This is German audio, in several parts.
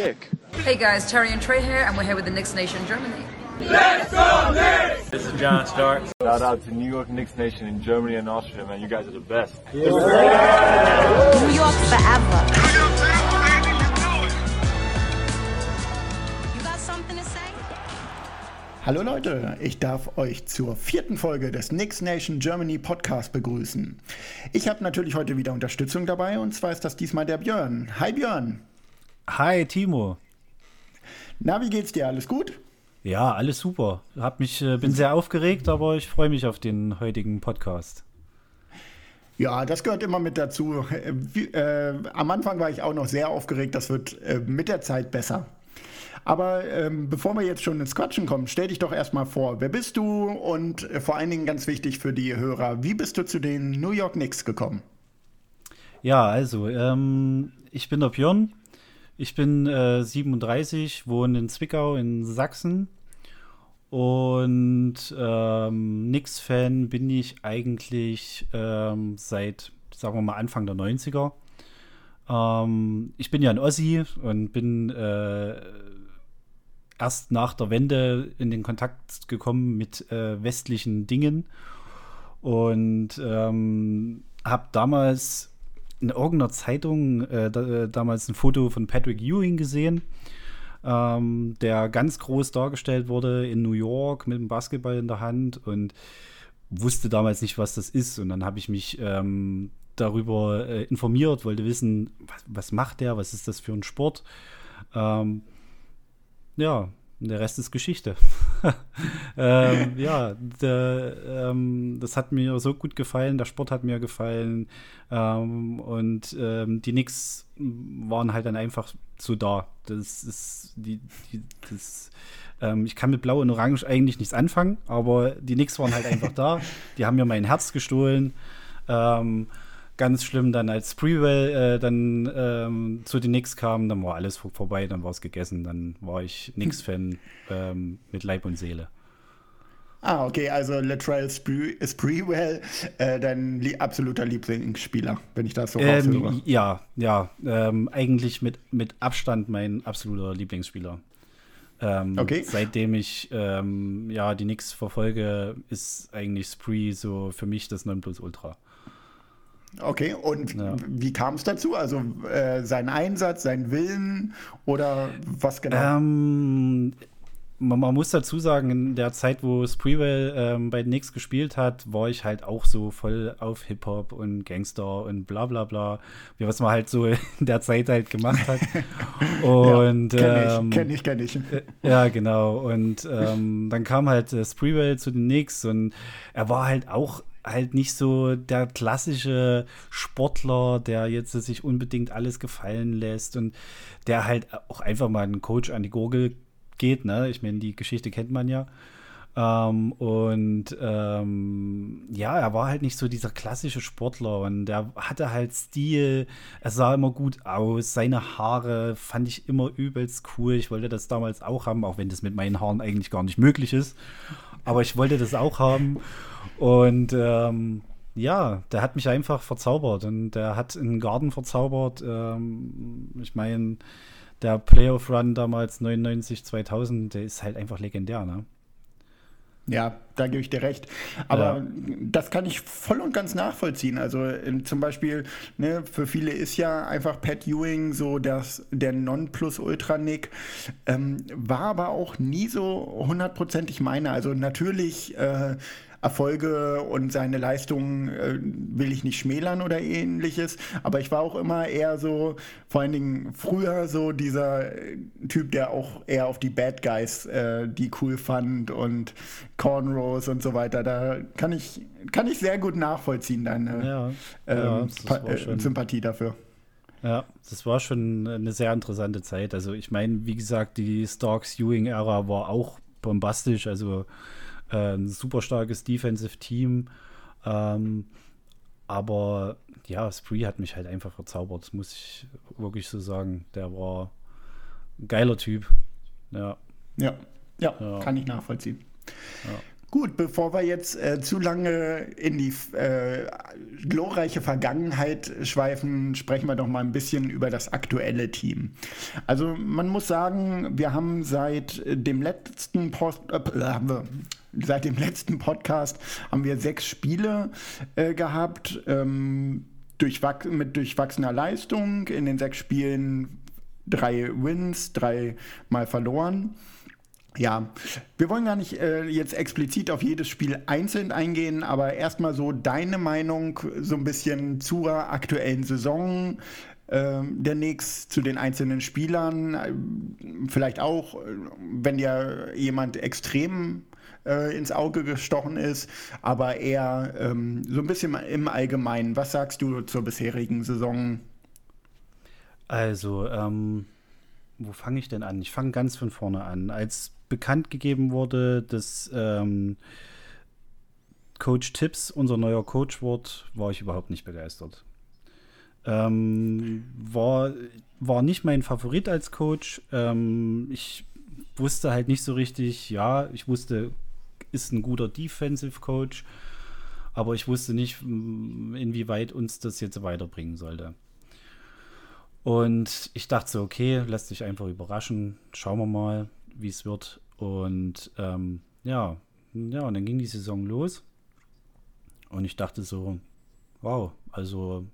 dick. Hey guys, Terry and Trey here, and we're here with the Knicks Nation Germany. Let's go Knicks! This is John Stark. Shout out to New York Knicks Nation in Germany and Austria, man. You guys are the best. New York forever. You got something to say? Hallo Leute, ich darf euch zur vierten Folge des Knicks Nation Germany Podcast begrüßen. Ich habe natürlich heute wieder Unterstützung dabei und zwar ist das diesmal der Björn. Hi Björn. Hi Timo. Na, wie geht's dir? Alles gut? Ja, alles super. Hab mich, äh, bin sehr aufgeregt, aber ich freue mich auf den heutigen Podcast. Ja, das gehört immer mit dazu. Äh, wie, äh, am Anfang war ich auch noch sehr aufgeregt, das wird äh, mit der Zeit besser. Aber ähm, bevor wir jetzt schon ins Quatschen kommen, stell dich doch erstmal vor, wer bist du und vor allen Dingen ganz wichtig für die Hörer, wie bist du zu den New York Knicks gekommen? Ja, also, ähm, ich bin der Björn, ich bin äh, 37, wohne in Zwickau in Sachsen und ähm, Knicks-Fan bin ich eigentlich ähm, seit, sagen wir mal, Anfang der 90er. Ähm, ich bin ja ein Ossi und bin äh, erst nach der Wende in den Kontakt gekommen mit äh, westlichen Dingen und ähm, habe damals in irgendeiner Zeitung äh, da, äh, damals ein Foto von Patrick Ewing gesehen, ähm, der ganz groß dargestellt wurde in New York mit dem Basketball in der Hand und wusste damals nicht, was das ist. Und dann habe ich mich ähm, darüber äh, informiert, wollte wissen, was, was, macht der, was ist das für ein Sport. Ähm, ja, der Rest ist Geschichte. ähm, ja, der, ähm, das hat mir so gut gefallen, der Sport hat mir gefallen ähm, und ähm, die Knicks waren halt dann einfach so da. Das ist die, die das, ähm, ich kann mit Blau und Orange eigentlich nichts anfangen, aber die Knicks waren halt einfach da. Die haben mir mein Herz gestohlen. Ganz schlimm dann, als Sprewell äh, dann ähm, zu den Knicks kam, dann war alles vor vorbei, dann war es gegessen, dann war ich Knicks-Fan ähm, mit Leib und Seele. Ah, okay, also Latrell Sprewell, äh, dein li absoluter Lieblingsspieler, wenn ich das so ähm, raushöre. Ja, ja, ähm, eigentlich mit, mit Abstand mein absoluter Lieblingsspieler. Ähm, okay. Seitdem ich ähm, ja, die Knicks verfolge, ist eigentlich Spree so für mich das Nonplusultra. Okay, und ja. wie kam es dazu? Also äh, sein Einsatz, sein Willen oder was genau? Ähm, man, man, muss dazu sagen, in der Zeit, wo Spreewell ähm, bei den Knicks gespielt hat, war ich halt auch so voll auf Hip-Hop und Gangster und bla bla bla, wie was man halt so in der Zeit halt gemacht hat. Und ja, kenn ich, kenn ich, kenn ich. Äh, ja, genau. Und ähm, dann kam halt äh, Spreewell zu den Knicks und er war halt auch halt nicht so der klassische Sportler, der jetzt sich unbedingt alles gefallen lässt und der halt auch einfach mal einen Coach an die Gurgel geht. Ne? Ich meine, die Geschichte kennt man ja. Ähm, und ähm, ja, er war halt nicht so dieser klassische Sportler und er hatte halt Stil, er sah immer gut aus, seine Haare fand ich immer übelst cool. Ich wollte das damals auch haben, auch wenn das mit meinen Haaren eigentlich gar nicht möglich ist. Aber ich wollte das auch haben. Und ähm, ja, der hat mich einfach verzaubert und der hat einen Garten verzaubert. Ähm, ich meine, der Playoff-Run damals 99, 2000, der ist halt einfach legendär, ne? Ja, da gebe ich dir recht. Aber ja. das kann ich voll und ganz nachvollziehen. Also in, zum Beispiel, ne, für viele ist ja einfach Pat Ewing so das, der Nonplusultra-Nick. Ähm, war aber auch nie so hundertprozentig meine. Also natürlich äh, Erfolge und seine Leistungen äh, will ich nicht schmälern oder ähnliches. Aber ich war auch immer eher so, vor allen Dingen früher so dieser äh, Typ, der auch eher auf die Bad Guys, äh, die cool fand und Cornrows und so weiter. Da kann ich, kann ich sehr gut nachvollziehen, deine ja, ähm, ja, äh, Sympathie dafür. Ja, das war schon eine sehr interessante Zeit. Also ich meine, wie gesagt, die Starks-Ewing-Ära war auch bombastisch. Also äh, ein super starkes Defensive Team. Ähm, aber ja, Spree hat mich halt einfach verzaubert, muss ich wirklich so sagen. Der war ein geiler Typ. Ja. Ja, ja, ja. kann ich nachvollziehen. Ja. Gut, bevor wir jetzt äh, zu lange in die äh, glorreiche Vergangenheit schweifen, sprechen wir doch mal ein bisschen über das aktuelle Team. Also man muss sagen, wir haben seit dem letzten Post, äh, seit dem letzten Podcast haben wir sechs Spiele äh, gehabt. Ähm, durchwach mit durchwachsener Leistung. In den sechs Spielen drei Wins, drei Mal verloren. Ja, wir wollen gar nicht äh, jetzt explizit auf jedes Spiel einzeln eingehen, aber erstmal so deine Meinung so ein bisschen zur aktuellen Saison äh, der Knicks, zu den einzelnen Spielern. Äh, vielleicht auch, äh, wenn dir jemand extrem äh, ins Auge gestochen ist, aber eher ähm, so ein bisschen im Allgemeinen. Was sagst du zur bisherigen Saison? Also, ähm, wo fange ich denn an? Ich fange ganz von vorne an. Als bekannt gegeben wurde, dass ähm, Coach Tips unser neuer Coach wird, war ich überhaupt nicht begeistert. Ähm, war, war nicht mein Favorit als Coach. Ähm, ich wusste halt nicht so richtig, ja, ich wusste, ist ein guter Defensive Coach, aber ich wusste nicht, inwieweit uns das jetzt weiterbringen sollte. Und ich dachte so, okay, lass dich einfach überraschen, schauen wir mal, wie es wird. Und ähm, ja, ja, und dann ging die Saison los. Und ich dachte so, wow, also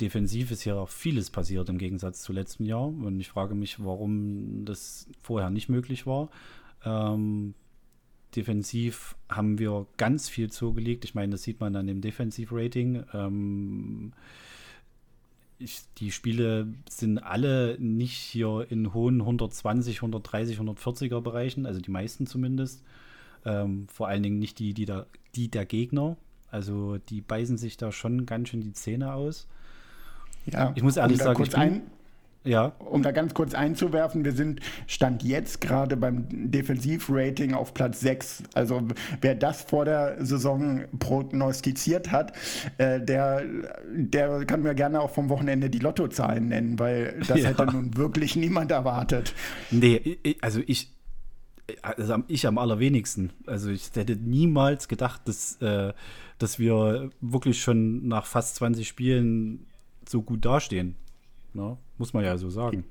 defensiv ist ja auch vieles passiert im Gegensatz zu letztem Jahr. Und ich frage mich, warum das vorher nicht möglich war. Ähm, defensiv haben wir ganz viel zugelegt. Ich meine, das sieht man an dem Defensiv-Rating. Ähm, ich, die Spiele sind alle nicht hier in hohen 120, 130, 140er Bereichen, also die meisten zumindest. Ähm, vor allen Dingen nicht die, die der, die der Gegner. Also die beißen sich da schon ganz schön die Zähne aus. Ja, ich muss ehrlich sagen, ich bin, ein, ja. Um da ganz kurz einzuwerfen, wir sind Stand jetzt gerade beim Defensivrating auf Platz 6. Also wer das vor der Saison prognostiziert hat, äh, der, der kann mir gerne auch vom Wochenende die Lottozahlen nennen, weil das ja. hätte nun wirklich niemand erwartet. Nee, also ich, also ich am allerwenigsten. Also ich hätte niemals gedacht, dass, äh, dass wir wirklich schon nach fast 20 Spielen so gut dastehen. Ne? Muss man ja so sagen.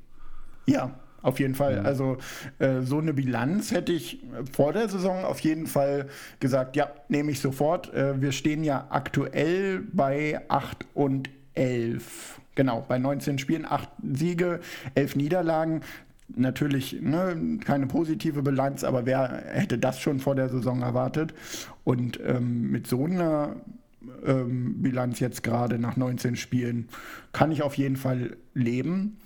Ja, auf jeden Fall. Also äh, so eine Bilanz hätte ich vor der Saison auf jeden Fall gesagt, ja, nehme ich sofort. Äh, wir stehen ja aktuell bei 8 und 11. Genau, bei 19 Spielen, 8 Siege, 11 Niederlagen. Natürlich ne, keine positive Bilanz, aber wer hätte das schon vor der Saison erwartet? Und ähm, mit so einer ähm, Bilanz jetzt gerade nach 19 Spielen, kann ich auf jeden Fall leben.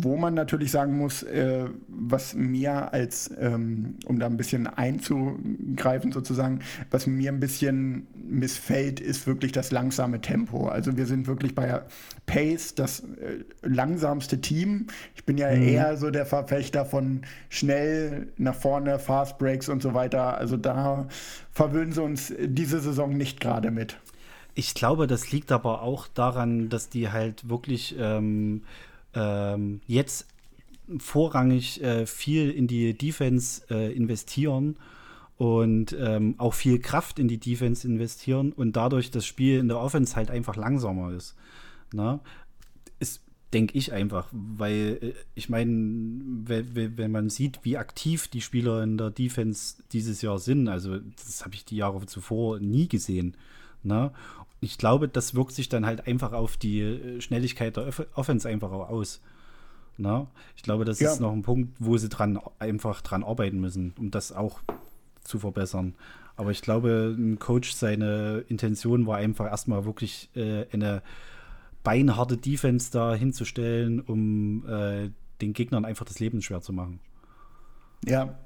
Wo man natürlich sagen muss, äh, was mir als, ähm, um da ein bisschen einzugreifen sozusagen, was mir ein bisschen missfällt, ist wirklich das langsame Tempo. Also wir sind wirklich bei Pace das äh, langsamste Team. Ich bin ja mhm. eher so der Verfechter von schnell nach vorne, Fast Breaks und so weiter. Also da verwöhnen sie uns diese Saison nicht gerade mit. Ich glaube, das liegt aber auch daran, dass die halt wirklich ähm, ähm, jetzt vorrangig äh, viel in die Defense äh, investieren und ähm, auch viel Kraft in die Defense investieren und dadurch das Spiel in der Offense halt einfach langsamer ist. Na? Ist, denke ich einfach, weil äh, ich meine, wenn, wenn man sieht, wie aktiv die Spieler in der Defense dieses Jahr sind, also das habe ich die Jahre zuvor nie gesehen. Na? Ich glaube, das wirkt sich dann halt einfach auf die äh, Schnelligkeit der Offense einfach auch aus. Na? Ich glaube, das ja. ist noch ein Punkt, wo sie dran einfach dran arbeiten müssen, um das auch zu verbessern. Aber ich glaube, ein Coach, seine Intention war einfach erstmal wirklich äh, eine beinharte Defense da hinzustellen, um äh, den Gegnern einfach das Leben schwer zu machen. Ja,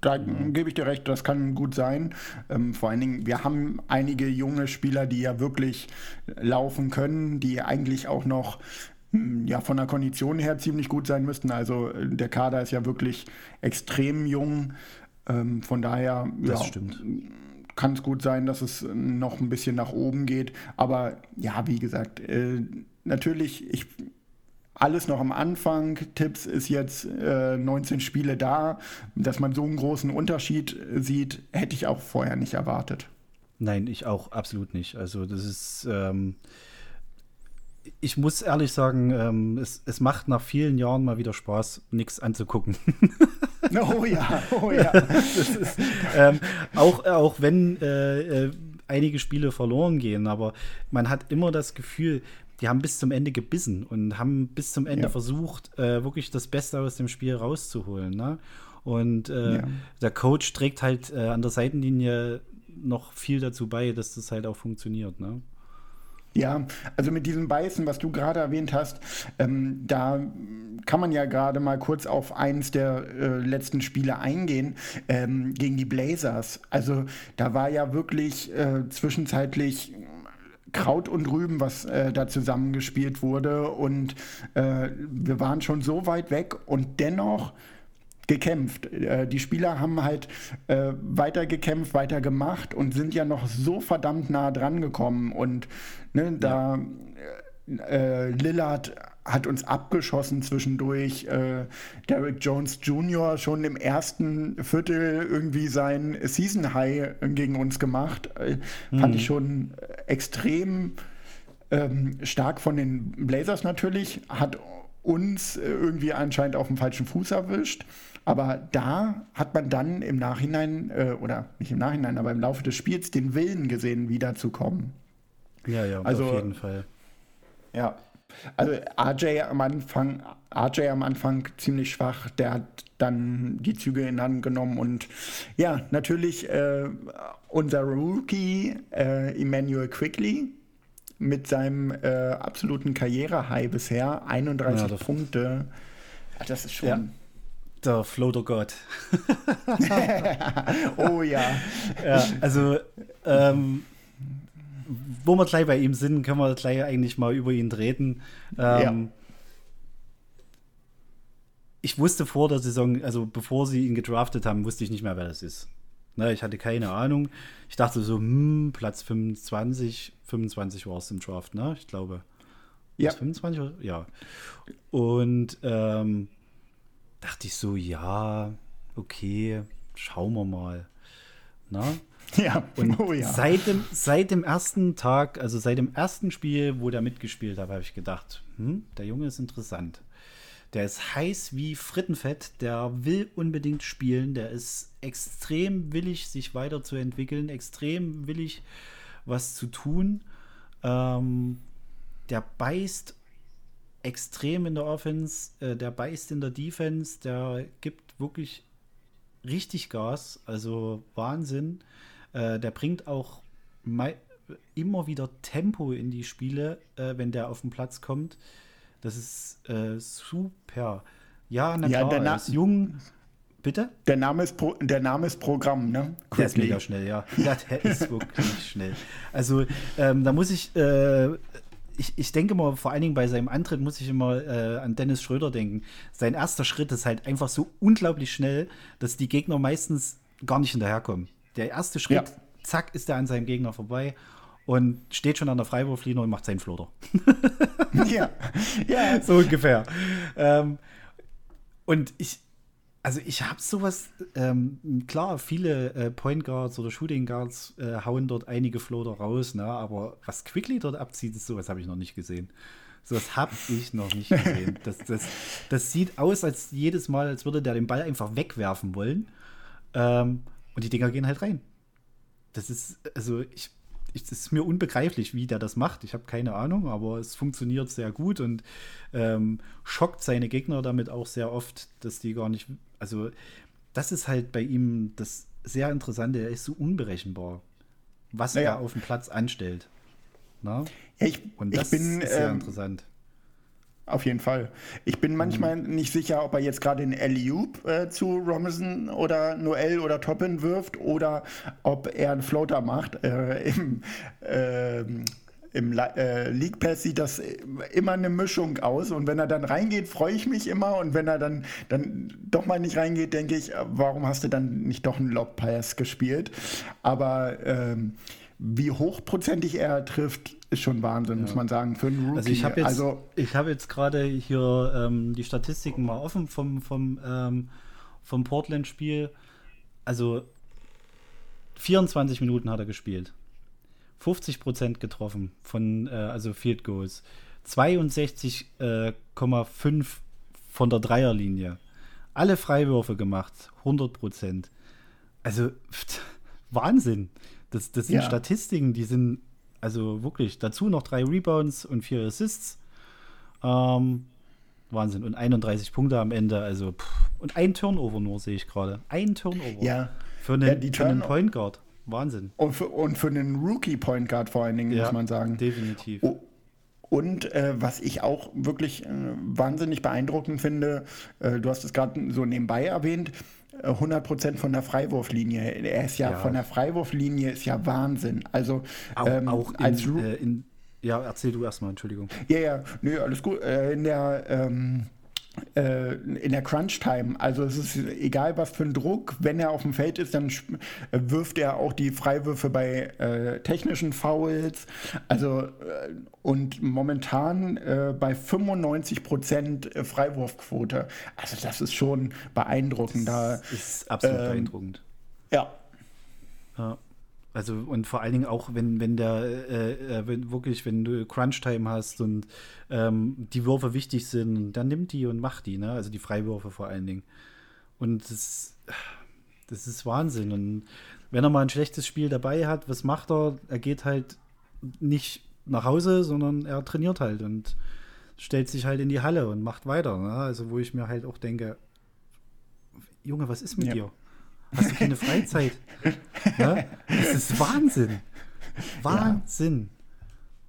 da mhm. gebe ich dir recht, das kann gut sein. Ähm, vor allen Dingen, wir haben einige junge Spieler, die ja wirklich laufen können, die eigentlich auch noch hm, ja, von der Kondition her ziemlich gut sein müssten. Also äh, der Kader ist ja wirklich extrem jung. Ähm, von daher ja, kann es gut sein, dass es noch ein bisschen nach oben geht. Aber ja, wie gesagt, äh, natürlich, ich alles noch am Anfang. Tipps ist jetzt äh, 19 Spiele da. Dass man so einen großen Unterschied sieht, hätte ich auch vorher nicht erwartet. Nein, ich auch absolut nicht. Also das ist, ähm, ich muss ehrlich sagen, ähm, es, es macht nach vielen Jahren mal wieder Spaß, nichts anzugucken. Oh ja, oh ja. ist, ähm, auch, auch wenn äh, äh, einige Spiele verloren gehen, aber man hat immer das Gefühl, die haben bis zum Ende gebissen und haben bis zum Ende Ja. versucht, äh, wirklich das Beste aus dem Spiel rauszuholen. Ne? Und äh, Ja. der Coach trägt halt äh, an der Seitenlinie noch viel dazu bei, dass das halt auch funktioniert. Ne? Ja, also mit diesem Beißen, was du gerade erwähnt hast, ähm, da kann man ja gerade mal kurz auf eins der äh, letzten Spiele eingehen, ähm, gegen die Blazers. Also da war ja wirklich äh, zwischenzeitlich Kraut und Rüben, was äh, da zusammengespielt wurde. Und äh, wir waren schon so weit weg und dennoch gekämpft. Äh, die Spieler haben halt äh, weiter gekämpft, weiter gemacht und sind ja noch so verdammt nah dran gekommen. Und ne, da äh, Lillard hat uns abgeschossen zwischendurch. Äh, Derrick Jones Jr. schon im ersten Viertel irgendwie sein Season High gegen uns gemacht. Äh, Fand ich schon extrem ähm, stark von den Blazers natürlich. Hat uns äh, irgendwie anscheinend auf dem falschen Fuß erwischt. Aber da hat man dann im Nachhinein, äh, oder nicht im Nachhinein, aber im Laufe des Spiels den Willen gesehen, wiederzukommen. Ja, ja, Also- auf jeden Fall. Ja. Also RJ am Anfang, RJ am Anfang ziemlich schwach, der hat dann die Züge in Hand genommen und ja, natürlich äh, unser Rookie äh, Emmanuel Quickly mit seinem äh, absoluten Karriere-High bisher, 31 Ja, das- Punkte. Ja, Das ist schon. Ja. Der Floater-Gott. Oh ja. Ja, also, ähm, wo wir gleich bei ihm sind, können wir gleich eigentlich mal über ihn reden. Ähm, Ich wusste vor der Saison, also bevor sie ihn gedraftet haben, wusste ich nicht mehr, wer das ist. Ne, ich hatte keine Ahnung. Ich dachte so, hm, Platz 25, 25 war es im Draft, ne? Ich glaube. Ja. Was, 25? oder? Ja. Und ähm, dachte ich so, ja, okay, schauen wir mal. Na? Ja, Und oh ja. seit, dem, seit dem ersten Tag, also seit dem ersten Spiel, wo der mitgespielt hat, habe ich gedacht, hm, der Junge ist interessant. Der ist heiß wie Frittenfett, der will unbedingt spielen, der ist extrem willig, sich weiterzuentwickeln, extrem willig, was zu tun. Ähm, der beißt extrem in der Offense, äh, der beißt in der Defense, der gibt wirklich richtig Gas, also Wahnsinn. Äh, der bringt auch immer wieder Tempo in die Spiele, äh, wenn der auf den Platz kommt. Das ist äh, super. Ja, na Ja, klar, der Na- er ist jung. Bitte? Der Name ist, Pro, der Name ist Programm, ne? Der ist Quickly. mega schnell, ja. Ja, der ist wirklich schnell. Also, ähm, da muss ich, äh, ich, ich denke mal, vor allen Dingen bei seinem Antritt muss ich immer äh, an Dennis Schröder denken. Sein erster Schritt ist halt einfach so unglaublich schnell, dass die Gegner meistens gar nicht hinterherkommen. Der erste Schritt, Ja. zack, ist er an seinem Gegner vorbei und steht schon an der Freiwurflinie und macht seinen Floater. Ja, ja. so ungefähr. Ähm, und ich, also ich habe sowas, ähm, klar, viele äh, Point Guards oder Shooting Guards äh, hauen dort einige Floater raus, ne? aber was Quickly dort abzieht, ist sowas habe ich noch nicht gesehen. Sowas habe ich noch nicht gesehen. Das, das, das sieht aus, als jedes Mal, als würde der den Ball einfach wegwerfen wollen. Ähm, und die Dinger gehen halt rein. Das ist, also ich, ich, es ist mir unbegreiflich, wie der das macht. Ich habe keine Ahnung, aber es funktioniert sehr gut und ähm, schockt seine Gegner damit auch sehr oft, dass die gar nicht. Also, das ist halt bei ihm das sehr Interessante. Er ist so unberechenbar, was Naja. er auf dem Platz anstellt. Na? Ja, ich, Und ich das bin ist sehr ähm, interessant. Auf jeden Fall. Ich bin manchmal nicht sicher, ob er jetzt gerade den Alley-Oop äh, zu Robinson oder Noel oder Toppin wirft oder ob er einen Floater macht. Äh, Im, ähm, im äh, League Pass sieht das immer eine Mischung aus und wenn er dann reingeht, freue ich mich immer und wenn er dann, dann doch mal nicht reingeht, denke ich, warum hast du dann nicht doch einen Lob Pass gespielt? Aber ähm, wie hochprozentig er trifft, ist schon Wahnsinn, ja. muss man sagen, für einen Rookie. Also ich habe jetzt, also, hab jetzt gerade hier ähm, die Statistiken mal offen vom, vom, ähm, vom Portland-Spiel. Also 24 Minuten hat er gespielt. 50 Prozent getroffen von, äh, also Field Goals. 62,5 äh, von der Dreierlinie. Alle Freiwürfe gemacht, 100 Prozent. Also Wahnsinn. Das, das sind ja. Statistiken, die sind also wirklich dazu noch drei Rebounds und vier Assists. Ähm, Wahnsinn. Und 31 Punkte am Ende. Also, pff. und ein Turnover nur sehe ich gerade. Ein Turnover. Ja. Für einen, ja, für einen Point Guard. Wahnsinn. Und für, und für einen Rookie Point Guard vor allen Dingen, ja, muss man sagen. Definitiv. Oh. Und äh, was ich auch wirklich äh, wahnsinnig beeindruckend finde, äh, du hast es gerade so nebenbei erwähnt, 100% äh, von der Freiwurflinie. Er ist ja, ja, von der Freiwurflinie ist ja Wahnsinn. Also auch, ähm, auch in, als äh, in, ja, erzähl du erstmal, Entschuldigung. Ja, ja, nö, alles gut. Äh, in der ähm, äh, in der Crunch-Time. Also es ist egal, was für ein Druck, wenn er auf dem Feld ist, dann äh, wirft er auch die Freiwürfe bei äh, technischen Fouls. Also äh, und momentan äh, bei 95 Prozent Freiwurfquote. Also das ist schon beeindruckend. Das da, ist absolut ähm, beeindruckend. Ja. ja. Also und vor allen Dingen auch, wenn, wenn der, äh, äh, wenn wirklich, wenn du Crunch-Time hast und ähm, die Würfe wichtig sind, dann nimmt die und macht die, ne? Also die Freiwürfe vor allen Dingen. Und das, das ist Wahnsinn. Und wenn er mal ein schlechtes Spiel dabei hat, was macht er? Er geht halt nicht nach Hause, sondern er trainiert halt und stellt sich halt in die Halle und macht weiter. Ne? Also wo ich mir halt auch denke, Junge, was ist mit ja. dir? Hast du keine Freizeit? Ja? Das ist Wahnsinn. Wahnsinn.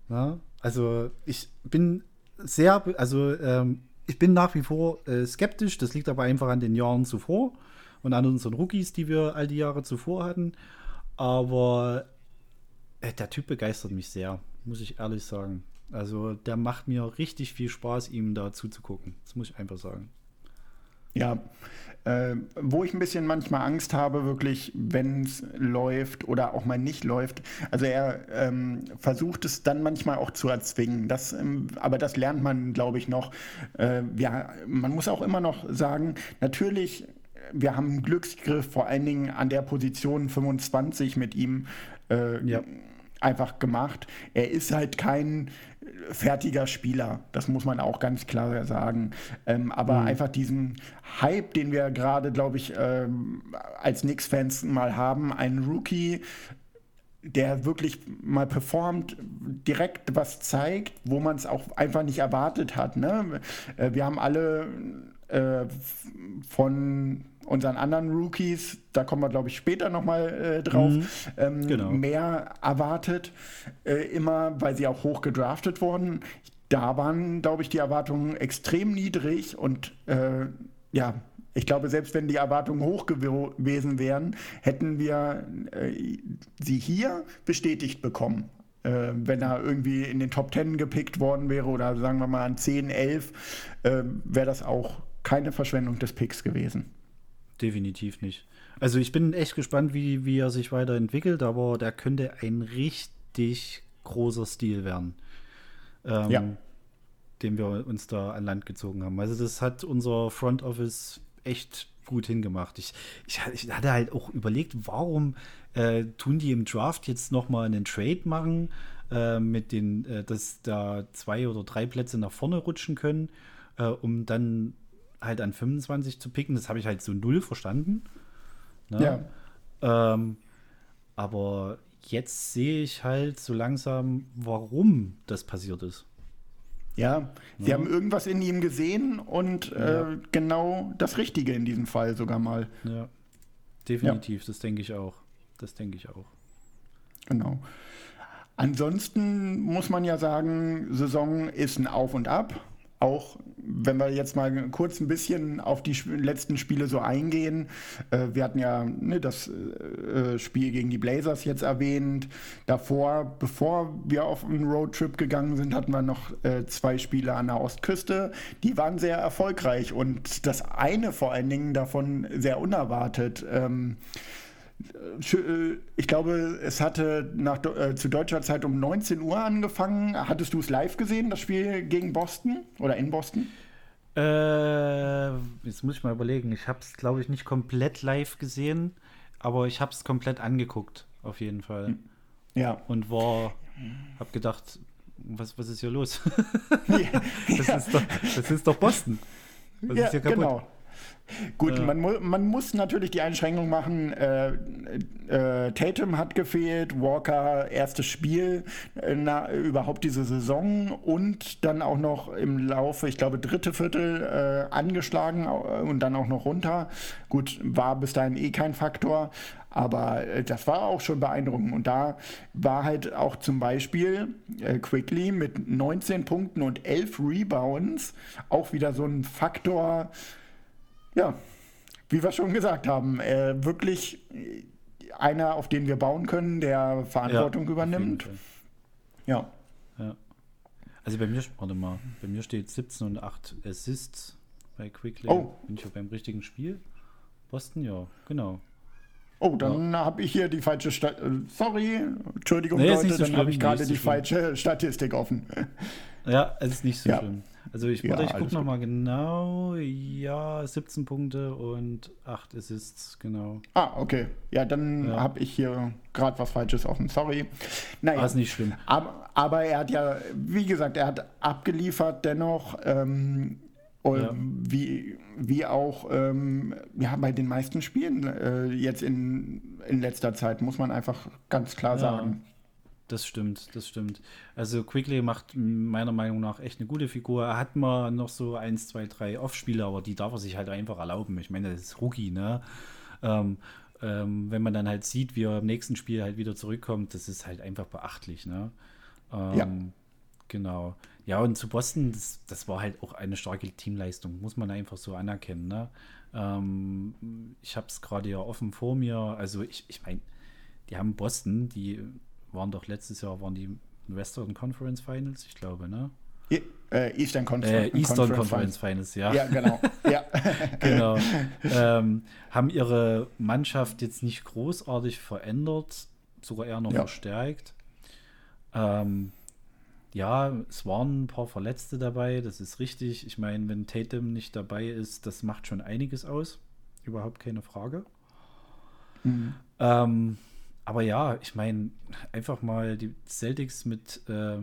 Ja. Also ich bin sehr, also ähm, ich bin nach wie vor äh, skeptisch. Das liegt aber einfach an den Jahren zuvor und an unseren Rookies, die wir all die Jahre zuvor hatten. Aber äh, der Typ begeistert mich sehr, muss ich ehrlich sagen. Also der macht mir richtig viel Spaß, ihm da zuzugucken. Das muss ich einfach sagen. Ja, äh, wo ich ein bisschen manchmal Angst habe, wirklich, wenn es läuft oder auch mal nicht läuft. Also er ähm, versucht es dann manchmal auch zu erzwingen. Das, ähm, aber das lernt man, glaube ich, noch. Äh, ja, man muss auch immer noch sagen, natürlich, wir haben einen Glücksgriff, vor allen Dingen an der Position 25 mit ihm. Äh, ja einfach gemacht. Er ist halt kein fertiger Spieler, das muss man auch ganz klar sagen. Ähm, aber mhm. einfach diesen Hype, den wir gerade, glaube ich, ähm, als Knicks-Fans mal haben, ein Rookie, der wirklich mal performt, direkt was zeigt, wo man es auch einfach nicht erwartet hat. Ne? Äh, wir haben alle äh, von unseren anderen Rookies, da kommen wir, glaube ich, später nochmal äh, drauf, mhm, ähm, genau. mehr erwartet, äh, immer, weil sie auch hoch gedraftet wurden. Da waren, glaube ich, die Erwartungen extrem niedrig und äh, ja, ich glaube, selbst wenn die Erwartungen hoch gewesen wären, hätten wir äh, sie hier bestätigt bekommen. Äh, wenn er irgendwie in den Top 10 gepickt worden wäre oder sagen wir mal an 10, 11, äh, wäre das auch keine Verschwendung des Picks gewesen definitiv nicht. Also ich bin echt gespannt, wie, wie er sich weiterentwickelt, aber der könnte ein richtig großer Stil werden. Ähm, ja. Den wir uns da an Land gezogen haben. Also das hat unser Front Office echt gut hingemacht. Ich, ich, ich hatte halt auch überlegt, warum äh, tun die im Draft jetzt nochmal einen Trade machen, äh, mit den, äh, dass da zwei oder drei Plätze nach vorne rutschen können, äh, um dann halt an 25 zu picken, das habe ich halt so null verstanden. Ne? Ja. Ähm, aber jetzt sehe ich halt so langsam, warum das passiert ist. Ja, sie ja. haben irgendwas in ihm gesehen und ja. äh, genau das Richtige in diesem Fall sogar mal. Ja, definitiv, ja. das denke ich auch. Das denke ich auch. Genau. Ansonsten muss man ja sagen, Saison ist ein Auf und Ab auch wenn wir jetzt mal kurz ein bisschen auf die letzten Spiele so eingehen, äh, wir hatten ja ne, das äh, Spiel gegen die Blazers jetzt erwähnt. Davor, bevor wir auf einen Roadtrip gegangen sind, hatten wir noch äh, zwei Spiele an der Ostküste. Die waren sehr erfolgreich und das eine vor allen Dingen davon sehr unerwartet. Ähm, Äh, ich glaube, es hatte nach, äh, zu deutscher Zeit um 19 Uhr angefangen. Hattest du es live gesehen, das Spiel gegen Boston oder in Boston? Äh, jetzt muss ich mal überlegen. Ich habe es, glaube ich, nicht komplett live gesehen, aber ich habe es komplett angeguckt, auf jeden Fall. Hm. Ja. Und war, habe gedacht, was, was ist hier los? Ja. das, ist doch, das ist doch Boston. Was ja, ist hier kaputt? Genau. Gut, ja. man, mu man muss natürlich die Einschränkung machen. Äh, äh, Tatum hat gefehlt, Walker erstes Spiel äh, na, überhaupt diese Saison und dann auch noch im Laufe, ich glaube, dritte Viertel äh, angeschlagen äh, und dann auch noch runter. Gut, war bis dahin eh kein Faktor, aber äh, das war auch schon beeindruckend. Und da war halt auch zum Beispiel Quickly mit 19 Punkten und 11 Rebounds auch wieder so ein Faktor ja, wie wir schon gesagt haben, äh, wirklich einer, auf den wir bauen können, der Verantwortung ja, übernimmt. Ja. ja. Also bei mir, warte mal, bei mir steht 17 und 8 Assists bei Quickly. Oh. Bin ich auch beim richtigen Spiel? Boston, ja, genau. Oh, dann ja. habe ich hier die falsche Statistik. Äh, sorry, Entschuldigung, nee, Leute, so dann habe ich gerade die so falsche Statistik offen. Ja, es ist nicht so schlimm. Also ich, ja, ich gucke nochmal genau. Ja, 17 Punkte und 8 Assists, genau. Ah, okay. Ja, dann ja. habe ich hier gerade was Falsches offen. Sorry. Naja. Ah, ist nicht schlimm. Aber, aber, er hat ja, wie gesagt, er hat abgeliefert dennoch. Ähm, ja. wie, wie auch ähm, ja, bei den meisten Spielen äh, jetzt in, in letzter Zeit, muss man einfach ganz klar ja. sagen. Das stimmt, das stimmt. Also Quigley macht meiner Meinung nach echt eine gute Figur. Er hat mal noch so eins, zwei, drei Off-Spiele, aber die darf er sich halt einfach erlauben. Ich meine, das ist Rookie, ne? Ähm, ähm, wenn man dann halt sieht, wie er im nächsten Spiel halt wieder zurückkommt, das ist halt einfach beachtlich, ne? Ähm, ja. Genau. Ja, und zu Boston, das, das, war halt auch eine starke Teamleistung, muss man einfach so anerkennen, ne? Ähm, ich habe es gerade ja offen vor mir. Also ich, ich meine, die haben Boston, die waren doch letztes Jahr, waren die Western Conference Finals, ich glaube, ne? E äh, Eastern Confer äh, Eastern Conference, Conference Finals, ja. Ja, genau. ja. genau. Ähm, haben ihre Mannschaft jetzt nicht großartig verändert, sogar eher noch ja. verstärkt. Ähm, ja, es waren ein paar Verletzte dabei, das ist richtig. Ich meine, wenn Tatum nicht dabei ist, das macht schon einiges aus. Überhaupt keine Frage. Mhm. Ähm, aber ja, ich meine, einfach mal die Celtics mit äh,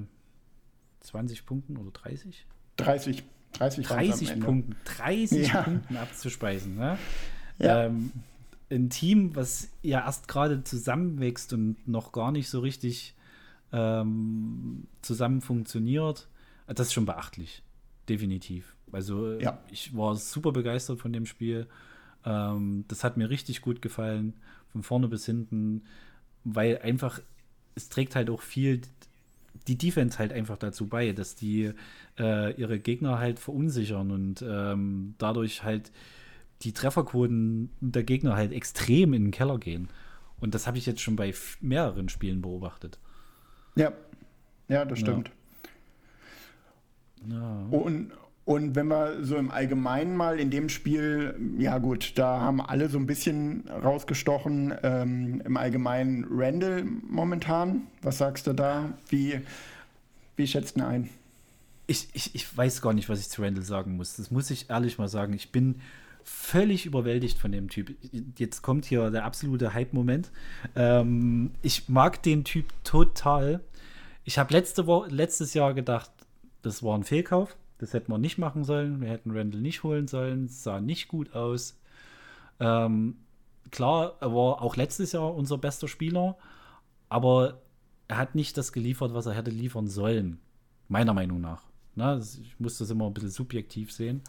20 Punkten oder 30? 30. 30, 30 Punkten. 30 ja. Punkten abzuspeisen. Ne? Ja. Ähm, ein Team, was ja erst gerade zusammenwächst und noch gar nicht so richtig ähm, zusammen funktioniert, das ist schon beachtlich. Definitiv. Also ja. ich war super begeistert von dem Spiel. Ähm, das hat mir richtig gut gefallen. Von vorne bis hinten weil einfach, es trägt halt auch viel die Defense halt einfach dazu bei, dass die äh, ihre Gegner halt verunsichern und ähm, dadurch halt die Trefferquoten der Gegner halt extrem in den Keller gehen. Und das habe ich jetzt schon bei mehreren Spielen beobachtet. Ja, ja, das stimmt. Ja. Ja. Und, und wenn wir so im Allgemeinen mal in dem Spiel, ja gut, da haben alle so ein bisschen rausgestochen. Ähm, Im Allgemeinen Randall momentan. Was sagst du da? Wie, wie schätzt du ein? Ich, ich, ich weiß gar nicht, was ich zu Randall sagen muss. Das muss ich ehrlich mal sagen. Ich bin völlig überwältigt von dem Typ. Jetzt kommt hier der absolute Hype-Moment. Ähm, ich mag den Typ total. Ich habe letzte letztes Jahr gedacht, das war ein Fehlkauf das hätten wir nicht machen sollen. Wir hätten Randall nicht holen sollen. Es sah nicht gut aus. Ähm, klar, er war auch letztes Jahr unser bester Spieler, aber er hat nicht das geliefert, was er hätte liefern sollen. Meiner Meinung nach. Na, ich muss das immer ein bisschen subjektiv sehen.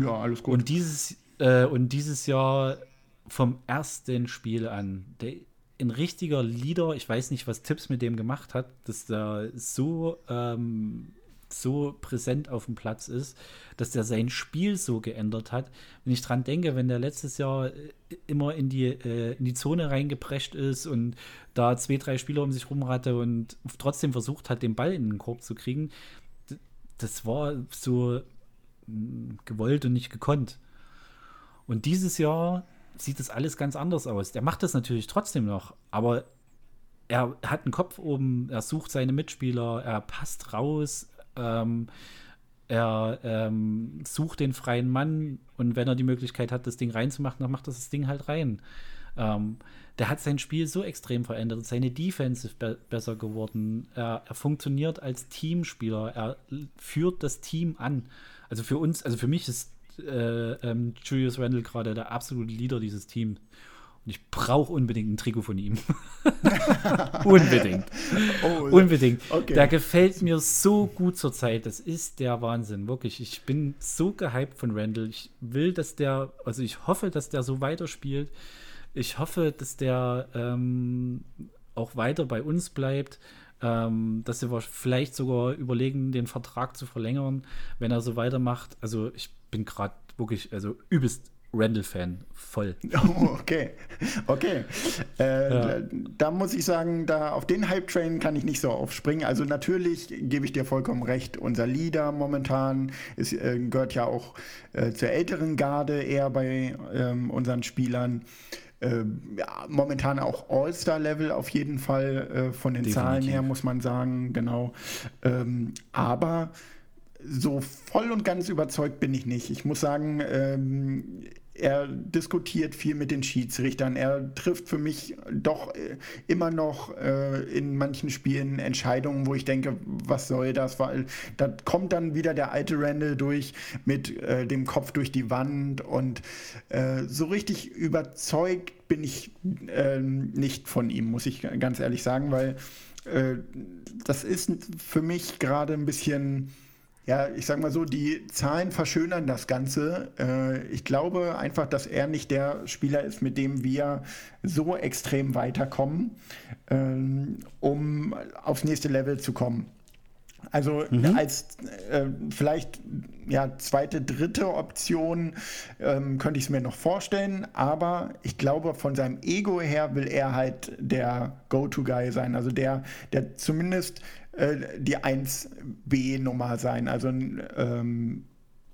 Ja, alles gut. Und dieses, äh, und dieses Jahr vom ersten Spiel an, der, ein richtiger Leader, ich weiß nicht, was Tipps mit dem gemacht hat, dass der so ähm, so präsent auf dem Platz ist, dass der sein Spiel so geändert hat. Wenn ich dran denke, wenn der letztes Jahr äh, immer in die, äh, in die Zone reingeprescht ist und da zwei, drei Spieler um sich rum hatte und trotzdem versucht hat, den Ball in den Korb zu kriegen, das war so hm, gewollt und nicht gekonnt. Und dieses Jahr sieht das alles ganz anders aus. Der macht das natürlich trotzdem noch, aber er hat einen Kopf oben, er sucht seine Mitspieler, er passt raus, ähm, er ähm, sucht den freien Mann und wenn er die Möglichkeit hat, das Ding reinzumachen, dann macht er das Ding halt rein. Ähm, der hat sein Spiel so extrem verändert, seine Defense ist be besser geworden, er, er, funktioniert als Teamspieler, er führt das Team an. Also für uns, also für mich ist äh, ähm, Julius Randle gerade der absolute Leader dieses Teams. Und ich brauche unbedingt ein Trikot von ihm. unbedingt. Oh, unbedingt. Okay. Der gefällt mir so gut zurzeit. Das ist der Wahnsinn. Wirklich. Ich bin so gehypt von Randall. Ich will, dass der, also ich hoffe, dass der so weiterspielt. Ich hoffe, dass der ähm, auch weiter bei uns bleibt. Ähm, dass wir vielleicht sogar überlegen, den Vertrag zu verlängern, wenn er so weitermacht. Also ich bin gerade wirklich, also übelst Randall-Fan, voll. Oh, okay, okay. Äh, ja. da, da, muss ich sagen, da auf den Hype-Train kann ich nicht so aufspringen. Also natürlich gebe ich dir vollkommen recht. Unser Leader momentan ist, äh, gehört ja auch äh, zur älteren Garde eher bei ähm, unseren Spielern. Äh, ja, momentan auch All-Star-Level auf jeden Fall äh, von den Definitiv. Zahlen her, muss man sagen, genau. Ähm, aber so voll und ganz überzeugt bin ich nicht. Ich muss sagen, ähm, er diskutiert viel mit den Schiedsrichtern. Er trifft für mich doch äh, immer noch äh, in manchen Spielen Entscheidungen, wo ich denke, was soll das? Weil da kommt dann wieder der alte Randall durch mit äh, dem Kopf durch die Wand und äh, so richtig überzeugt bin ich ähm, nicht von ihm, muss ich ganz ehrlich sagen, weil äh, das ist für mich gerade ein bisschen ja, ich sag mal so, die Zahlen verschönern das Ganze. Äh, ich glaube einfach, dass er nicht der Spieler ist, mit dem wir so extrem weiterkommen, ähm, um aufs nächste Level zu kommen. Also mhm. als äh, vielleicht ja, zweite, dritte Option ähm, könnte ich es mir noch vorstellen, aber ich glaube, von seinem Ego her will er halt der Go-To-Guy sein, also der, der zumindest äh, die 1B-Nummer sein. Also ähm,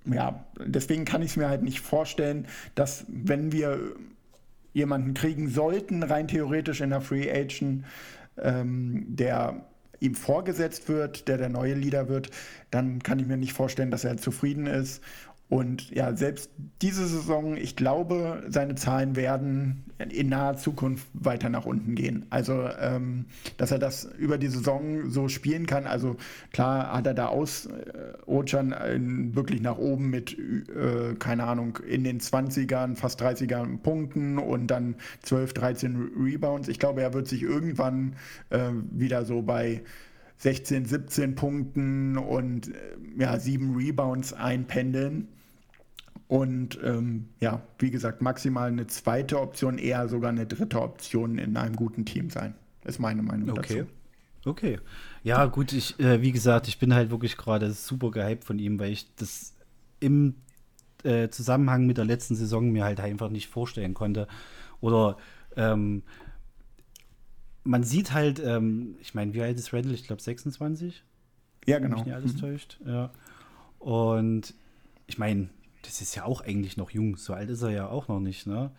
ja, deswegen kann ich es mir halt nicht vorstellen, dass wenn wir jemanden kriegen sollten, rein theoretisch in der Free Agent, ähm, der ihm vorgesetzt wird, der der neue Leader wird, dann kann ich mir nicht vorstellen, dass er zufrieden ist. Und ja, selbst diese Saison, ich glaube, seine Zahlen werden in naher Zukunft weiter nach unten gehen. Also, ähm, dass er das über die Saison so spielen kann. Also klar hat er da ausrutschern äh, wirklich nach oben mit, äh, keine Ahnung, in den 20ern, fast 30ern Punkten und dann 12, 13 Rebounds. Ich glaube, er wird sich irgendwann äh, wieder so bei 16, 17 Punkten und äh, ja, sieben Rebounds einpendeln. Und ähm, ja, wie gesagt, maximal eine zweite Option, eher sogar eine dritte Option in einem guten Team sein. Ist meine Meinung okay. dazu. Okay. Ja, gut, ich, äh, wie gesagt, ich bin halt wirklich gerade super gehypt von ihm, weil ich das im äh, Zusammenhang mit der letzten Saison mir halt einfach nicht vorstellen konnte. Oder ähm, man sieht halt, ähm, ich meine, wie alt ist Randall? Ich glaube 26. Ja, genau. Wenn mich nicht alles mhm. täuscht. Ja. Und ich meine, das ist ja auch eigentlich noch jung. So alt ist er ja auch noch nicht. Ne?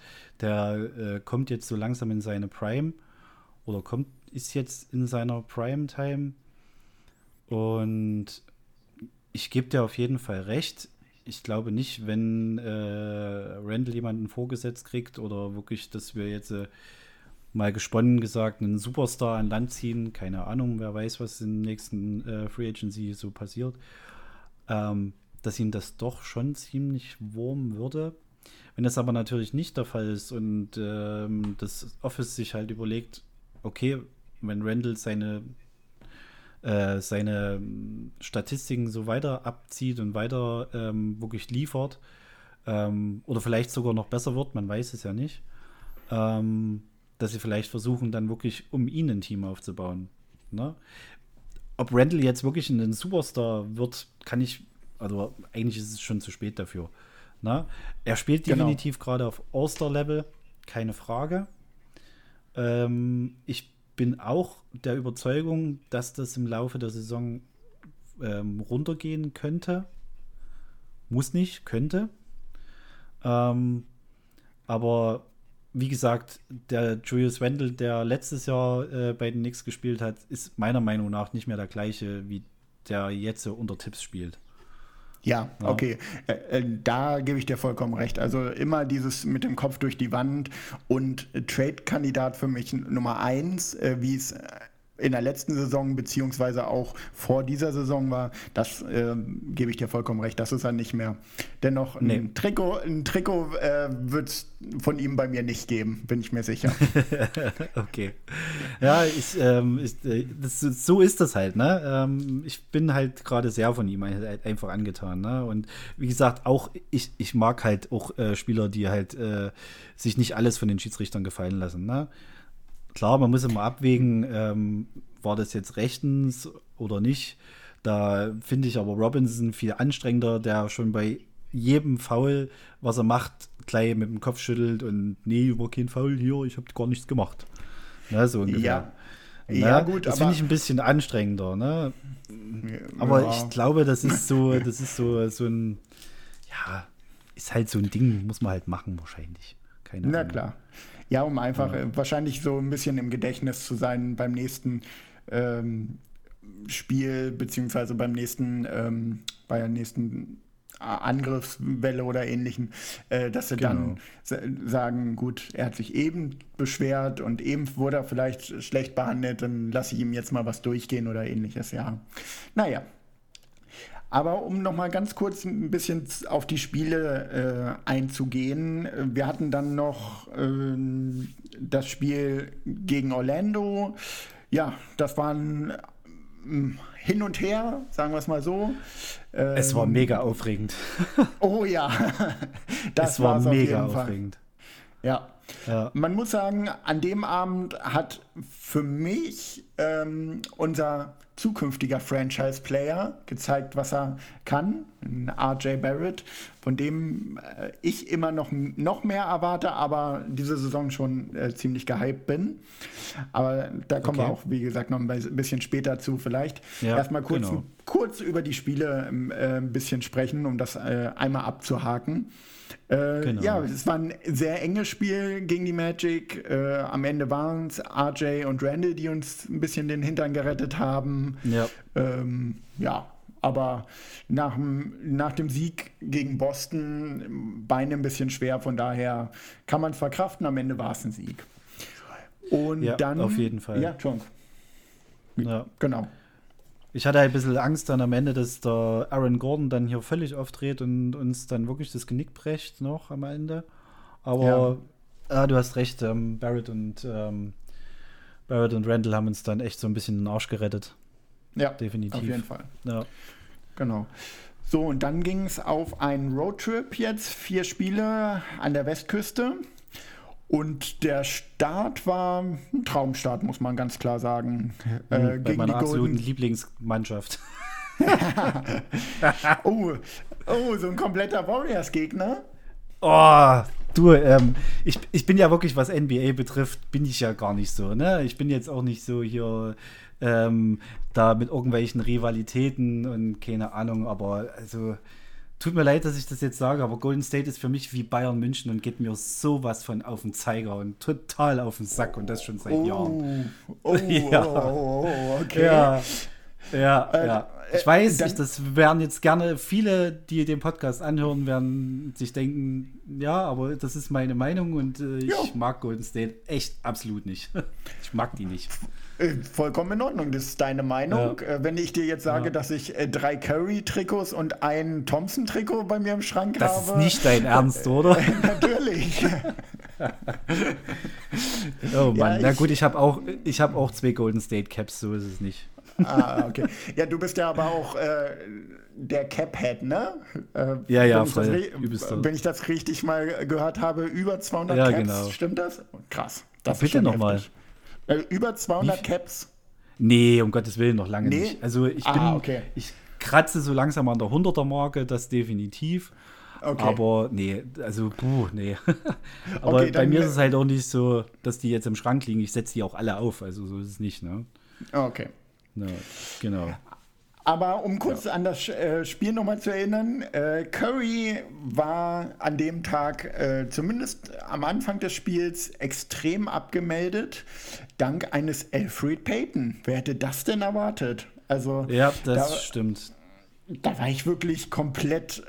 Der äh, kommt jetzt so langsam in seine Prime oder kommt ist jetzt in seiner Prime Time. Und ich gebe dir auf jeden Fall recht. Ich glaube nicht, wenn äh, Randall jemanden vorgesetzt kriegt oder wirklich, dass wir jetzt äh, mal gesponnen gesagt einen Superstar an Land ziehen. Keine Ahnung, wer weiß, was im nächsten äh, Free Agency so passiert. Ähm, dass ihn das doch schon ziemlich wurm würde. Wenn das aber natürlich nicht der Fall ist und ähm, das Office sich halt überlegt, okay, wenn Randall seine, äh, seine Statistiken so weiter abzieht und weiter ähm, wirklich liefert, ähm, oder vielleicht sogar noch besser wird, man weiß es ja nicht, ähm, dass sie vielleicht versuchen, dann wirklich um ihn ein Team aufzubauen. Ne? Ob Randall jetzt wirklich ein Superstar wird, kann ich also eigentlich ist es schon zu spät dafür. Na? Er spielt genau. definitiv gerade auf All-Star-Level, keine Frage. Ähm, ich bin auch der Überzeugung, dass das im Laufe der Saison ähm, runtergehen könnte. Muss nicht, könnte. Ähm, aber wie gesagt, der Julius Wendel, der letztes Jahr äh, bei den Knicks gespielt hat, ist meiner Meinung nach nicht mehr der gleiche, wie der jetzt so unter Tipps spielt. Ja, okay. Äh, äh, da gebe ich dir vollkommen recht. Also immer dieses mit dem Kopf durch die Wand und Trade-Kandidat für mich Nummer eins, äh, wie es in der letzten Saison beziehungsweise auch vor dieser Saison war, das äh, gebe ich dir vollkommen recht, das ist er nicht mehr. Dennoch ein Nee. Trikot, ein Trikot äh, wird es von ihm bei mir nicht geben, bin ich mir sicher. Okay. Ja, ich, ähm, ich, äh, das, so ist das halt, ne? Ähm, ich bin halt gerade sehr von ihm einfach angetan, ne? Und wie gesagt, auch ich, ich mag halt auch äh, Spieler, die halt äh, sich nicht alles von den Schiedsrichtern gefallen lassen, ne? Klar, man muss immer abwägen, ähm, war das jetzt rechtens oder nicht. Da finde ich aber Robinson viel anstrengender, der schon bei jedem Foul, was er macht, gleich mit dem Kopf schüttelt und nee, war kein Foul hier, ich habe gar nichts gemacht. Ne, so ungefähr. Ja. Ne? Ja, gut, das finde ich ein bisschen anstrengender, ne? Aber Ja. ich glaube, das ist so, das ist so, so ein, ja, ist halt so ein Ding, muss man halt machen wahrscheinlich. Keine Na Ahnung. klar. Ja, um einfach äh, wahrscheinlich so ein bisschen im Gedächtnis zu sein beim nächsten ähm, Spiel, beziehungsweise beim nächsten, ähm, bei der nächsten Angriffswelle oder ähnlichem, äh, dass sie dann sa- sagen, gut, er hat sich eben beschwert und eben wurde er vielleicht schlecht behandelt, dann lasse ich ihm jetzt mal was durchgehen oder ähnliches, ja. Naja, aber um noch mal ganz kurz ein bisschen auf die Spiele äh, einzugehen, äh, wir hatten dann noch ähm, das Spiel gegen Orlando. Ja, das waren ähm, hin und her, sagen wir es mal so. Ähm, Es war mega aufregend. Oh ja, das es war mega aufregend. Ja. Ja. Man muss sagen, an dem Abend hat für mich ähm, unser zukünftiger Franchise-Player gezeigt, was er kann, RJ Barrett, von dem äh, ich immer noch, noch mehr erwarte, aber diese Saison schon äh, ziemlich gehypt bin. Aber da kommen wir Okay. auch, wie gesagt, noch ein bisschen später zu vielleicht. Ja, Erstmal kurz, genau. kurz über die Spiele ähm, äh, ein bisschen sprechen, um das äh, einmal abzuhaken. Äh, Genau. Ja, es war ein sehr enges Spiel gegen die Magic. Äh, am Ende waren es RJ und Randall, die uns ein bisschen den Hintern gerettet haben. Ja. Ähm, ja, aber nach, dem- nach dem Sieg gegen Boston Beine ein bisschen schwer, von daher kann man es verkraften. Am Ende war es ein Sieg. Und Ja, dann. auf jeden Fall. Ja, Entschuldigung. Ja. Genau. Ich hatte ein bisschen Angst dann am Ende, dass der Aaron Gordon dann hier völlig aufdreht und uns dann wirklich das Genick brecht noch am Ende. Aber ja. du hast recht, ähm, Barrett und ähm, Barrett und Randall haben uns dann echt so ein bisschen den Arsch gerettet. Ja, Definitiv. Auf jeden Fall. Ja. Genau. So, und dann ging es auf einen Roadtrip jetzt, vier Spiele an der Westküste. Und der Start war ein Traumstart, muss man ganz klar sagen. Äh, Bei gegen die meiner absoluten Golden. Lieblingsmannschaft. Oh, oh, so ein kompletter Warriors-Gegner. Oh, du, ähm, ich, ich bin ja wirklich, was NBA betrifft, bin ich ja gar nicht so, ne? Ich bin jetzt auch nicht so hier ähm, da mit irgendwelchen Rivalitäten und keine Ahnung, aber also tut mir leid, dass ich das jetzt sage, aber Golden State ist für mich wie Bayern München und geht mir sowas von auf den Zeiger und total auf den Sack und das schon seit Jahren. Oh, oh, Ja. oh, oh, oh, okay. Ja. Ja, Äh, ja. äh, Ich weiß, dann- ich, das werden jetzt gerne viele, die den Podcast anhören, werden sich denken, ja, aber das ist meine Meinung und äh, ich Ja. mag Golden State echt absolut nicht. Ich mag die nicht. Äh, Vollkommen in Ordnung, das ist deine Meinung. Ja. Äh, Wenn ich dir jetzt sage, Ja. dass ich äh, drei Curry-Trikots und ein Thompson-Trikot bei mir im Schrank Das habe. ist nicht dein Ernst, oder? Natürlich. Oh Mann, na ich- gut, ich habe auch, ich habe auch zwei Golden State Caps, so ist es nicht. ah, okay. Ja, du bist ja aber auch äh, der Cap-Head, ne? Äh, Ja, ja, wenn ich das voll. Wenn ich das richtig mal gehört habe, über 200 Ja, Caps, genau. stimmt das? Krass. Das bitte schon noch mal. heftig. Äh, über 200 Wie- Caps. Nee, um Gottes Willen noch lange Nee? nicht. Also ich Ah, bin, okay. ich kratze so langsam an der 100er Marke, das definitiv. Okay. Aber nee, also puh, nee. Aber Okay, bei mir ist es halt auch nicht so, dass die jetzt im Schrank liegen. Ich setze die auch alle auf, also so ist es nicht, ne? Okay. Ja, genau. Aber um kurz an das äh, Spiel nochmal zu erinnern, äh, Curry war an dem Tag, äh, zumindest am Anfang des Spiels, extrem abgemeldet, dank eines Alfred Payton. Wer hätte das denn erwartet? Also, Ja, das da, stimmt. da war ich wirklich komplett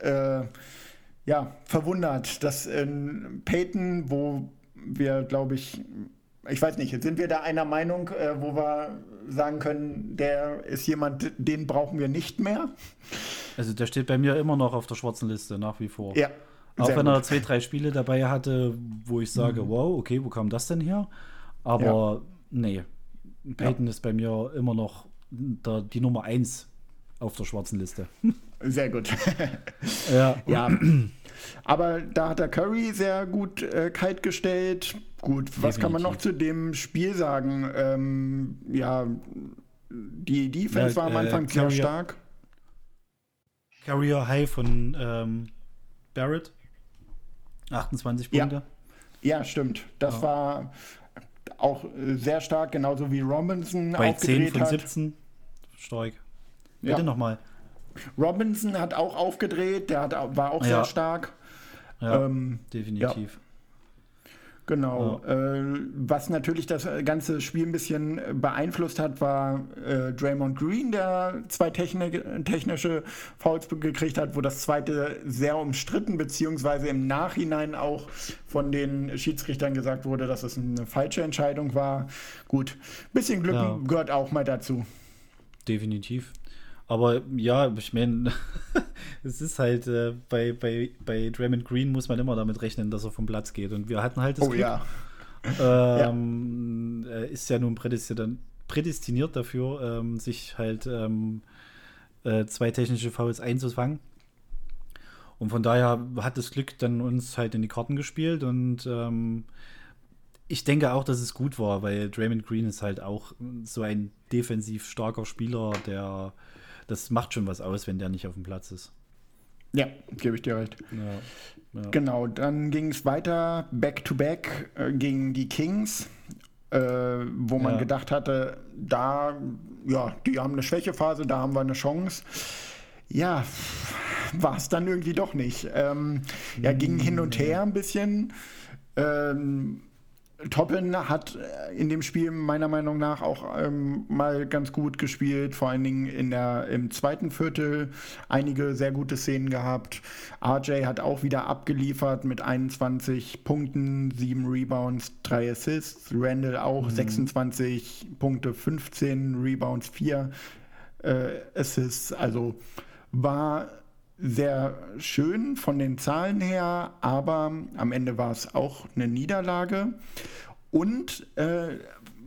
ja, verwundert, dass ähm, Peyton, wo wir, glaube ich, ich weiß nicht, sind wir da einer Meinung, äh, wo wir sagen können, der ist jemand, den brauchen wir nicht mehr? Also der steht bei mir immer noch auf der schwarzen Liste, nach wie vor. Ja. Auch wenn er gut. zwei, drei Spiele dabei hatte, wo ich sage, wow, okay, wo kam das denn her? Aber nee, Peyton ist bei mir immer noch der, die Nummer eins auf der schwarzen Liste. Sehr gut. Ja, ja. Aber da hat der Curry sehr gut äh, kalt gestellt. Gut, was kann man noch zu dem Spiel sagen? Ähm, ja, die Defense Ja, war am äh, Anfang sehr Curry- stark. Carrier High von ähm, Barrett. 28 Ja. Punkte. Ja, stimmt. Das war auch äh, sehr stark, genauso wie Robinson Bei 10 aufgedreht von hat. 17. Stark. Ja. Bitte nochmal. Robinson hat auch aufgedreht, der hat, war auch sehr Ja. stark. Ja, Ähm, definitiv. Genau. Äh, was natürlich das ganze Spiel ein bisschen beeinflusst hat, war äh, Draymond Green, der zwei techni technische Fouls gekriegt hat, wo das zweite sehr umstritten, beziehungsweise im Nachhinein auch von den Schiedsrichtern gesagt wurde, dass es eine falsche Entscheidung war. Gut, bisschen Glück Ja. gehört auch mal dazu. Definitiv. Aber ja, ich meine, es ist halt, äh, bei, bei, bei Draymond Green muss man immer damit rechnen, dass er vom Platz geht. Und wir hatten halt das Oh Glück, ja. ähm, er ist ja nun prädestiniert, prädestiniert dafür, ähm, sich halt ähm, äh, zwei technische Fouls einzufangen. Und von daher hat das Glück dann uns halt in die Karten gespielt und ähm, ich denke auch, dass es gut war, weil Draymond Green ist halt auch so ein defensiv starker Spieler, der das macht schon was aus, wenn der nicht auf dem Platz ist. Ja, gebe ich dir recht. Ja, ja. Genau, dann ging es weiter, Back-to-Back äh, gegen die Kings, äh, wo man Ja. gedacht hatte, da, ja, die haben eine Schwächephase, da haben wir eine Chance. Ja, war es dann irgendwie doch nicht. Ähm, ja, ging hin und her ein bisschen. Ähm, Toppin hat äh, in dem Spiel meiner Meinung nach auch ähm, mal ganz gut gespielt, vor allen Dingen in der, im zweiten Viertel einige sehr gute Szenen gehabt. RJ hat auch wieder abgeliefert mit 21 Punkten, 7 Rebounds, 3 Assists. Randall auch 26 Punkte, 15 Rebounds, 4 äh, Assists. Also war sehr schön von den Zahlen her, aber am Ende war es auch eine Niederlage. Und äh,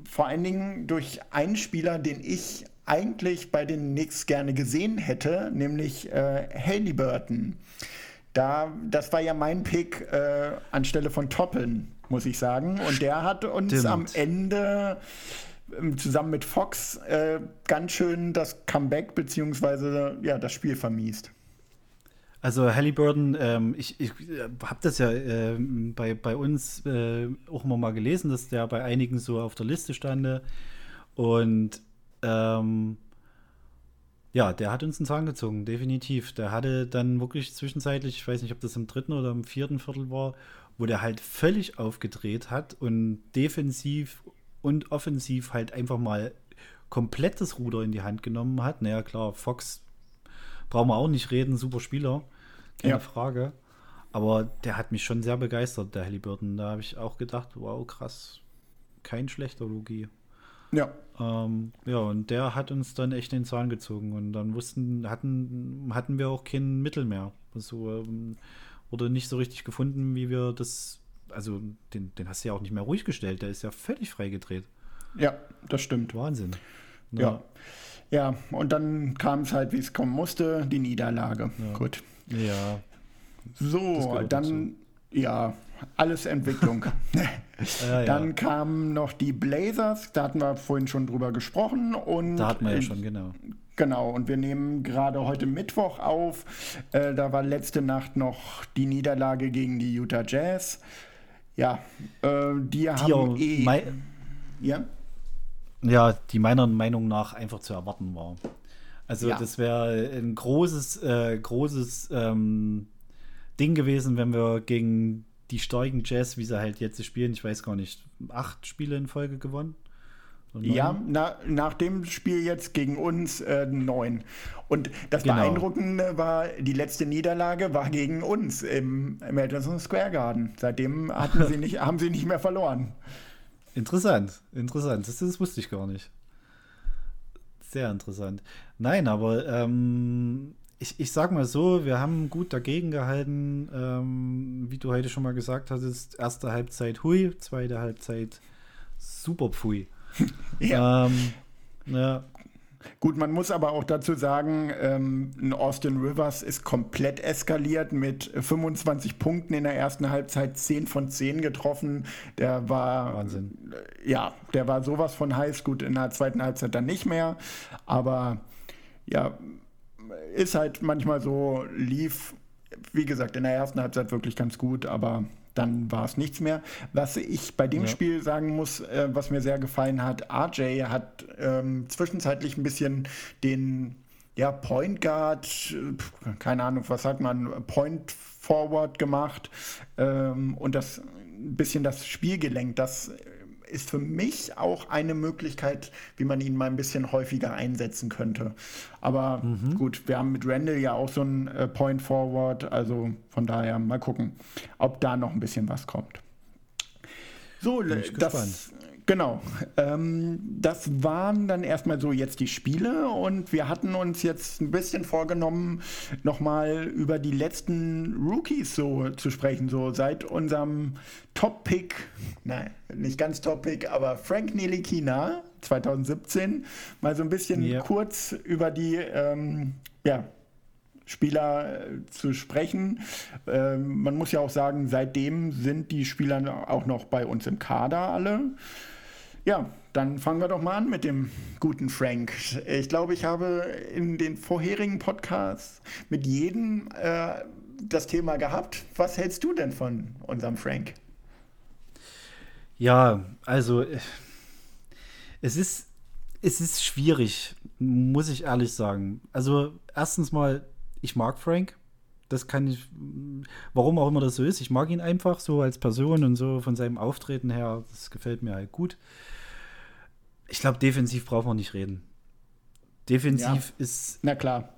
vor allen Dingen durch einen Spieler, den ich eigentlich bei den Knicks gerne gesehen hätte, nämlich äh, Halliburton. Da, das war ja mein Pick äh, anstelle von Toppin, muss ich sagen. Und der hat uns Stimmt. am Ende ähm, zusammen mit Fox äh, ganz schön das Comeback beziehungsweise ja, das Spiel vermiest. Also Halliburton, ähm, ich, ich habe das ja ähm, bei, bei uns äh, auch immer mal gelesen, dass der bei einigen so auf der Liste stande. Und ähm, ja, der hat uns einen Zahn gezogen, definitiv. Der hatte dann wirklich zwischenzeitlich, ich weiß nicht, ob das im dritten oder im vierten Viertel war, wo der halt völlig aufgedreht hat und defensiv und offensiv halt einfach mal komplett das Ruder in die Hand genommen hat. Naja, klar, Fox brauchen wir auch nicht reden, super Spieler, keine Ja. Frage. Aber der hat mich schon sehr begeistert, der Halliburton. Da habe ich auch gedacht, wow, krass, kein schlechter Logie. Ja, Ähm, ja, und der hat uns dann echt den Zahn gezogen und dann wussten, hatten, hatten wir auch kein Mittel mehr. Also ähm, wurde nicht so richtig gefunden, wie wir das, also den, den hast du ja auch nicht mehr ruhig gestellt, der ist ja völlig freigedreht. ja, das stimmt. Wahnsinn. Ja. Ja, und dann kam es halt, wie es kommen musste, die Niederlage. Gut. Ja. So, dann, ja, alles Entwicklung. Ja, ja. Dann kamen noch die Blazers, da hatten wir vorhin schon drüber gesprochen. Und Da hatten wir ja äh, schon, genau. Genau, und wir nehmen gerade heute Mittwoch auf. Äh, da war letzte Nacht noch die Niederlage gegen die Utah Jazz. Ja, äh, die, Die haben auch eh. ja? Ja, die meiner Meinung nach einfach zu erwarten war. Also Ja. das wäre ein großes, äh, großes ähm, Ding gewesen, wenn wir gegen die starken Jazz, wie sie halt jetzt spielen, ich weiß gar nicht, acht Spiele in Folge gewonnen? Ja, na, nach dem Spiel jetzt gegen uns äh, neun. Und das Genau. Beeindruckende war, die letzte Niederlage war gegen uns im, im Madison Square Garden. Seitdem hatten sie nicht, haben sie nicht mehr verloren. Interessant, interessant. Das, das wusste ich gar nicht. Sehr interessant. Nein, aber ähm, ich, ich sag mal so, wir haben gut dagegen gehalten. Ähm, wie du heute schon mal gesagt hattest, erste Halbzeit hui, zweite Halbzeit super pfui. Ja. Ähm, ja, Gut, man muss aber auch dazu sagen, ähm, ein Austin Rivers ist komplett eskaliert mit 25 Punkten in der ersten Halbzeit, 10 von 10 getroffen. Der war Wahnsinn. äh, ja, der war sowas von heiß, gut in der zweiten Halbzeit dann nicht mehr, aber ja, ist halt manchmal so, lief, wie gesagt, in der ersten Halbzeit wirklich ganz gut, aber dann war es nichts mehr. Was ich bei dem Ja. Spiel sagen muss, äh, was mir sehr gefallen hat, RJ hat ähm, zwischenzeitlich ein bisschen den ja, Point Guard, äh, keine Ahnung, was sagt man, Point Forward gemacht ähm, und das ein bisschen das Spiel gelenkt. Das ist für mich auch eine Möglichkeit, wie man ihn mal ein bisschen häufiger einsetzen könnte. Aber gut, wir haben mit Randall ja auch so einen äh, Point Forward, also von daher mal gucken, ob da noch ein bisschen was kommt. So, das, genau. Ähm, das waren dann erstmal so jetzt die Spiele und wir hatten uns jetzt ein bisschen vorgenommen, nochmal über die letzten Rookies so zu sprechen, so seit unserem Top-Pick, nein, nicht ganz Top-Pick, aber Frank Nilikina 2017, mal so ein bisschen Ja. kurz über die, ähm, ja, Spieler äh, zu sprechen. Ähm, man muss ja auch sagen, seitdem sind die Spieler auch noch bei uns im Kader alle. Ja, dann fangen wir doch mal an mit dem guten Frank. Ich glaube, ich habe in den vorherigen Podcasts mit jedem äh, das Thema gehabt. Was hältst du denn von unserem Frank? Ja, also äh, es ist, es ist schwierig, muss ich ehrlich sagen. Also erstens mal, ich mag Frank. Das kann ich, warum auch immer das so ist. Ich mag ihn einfach so als Person und so von seinem Auftreten her. Das gefällt mir halt gut. Ich glaube, defensiv brauchen wir nicht reden. Defensiv ist Na klar.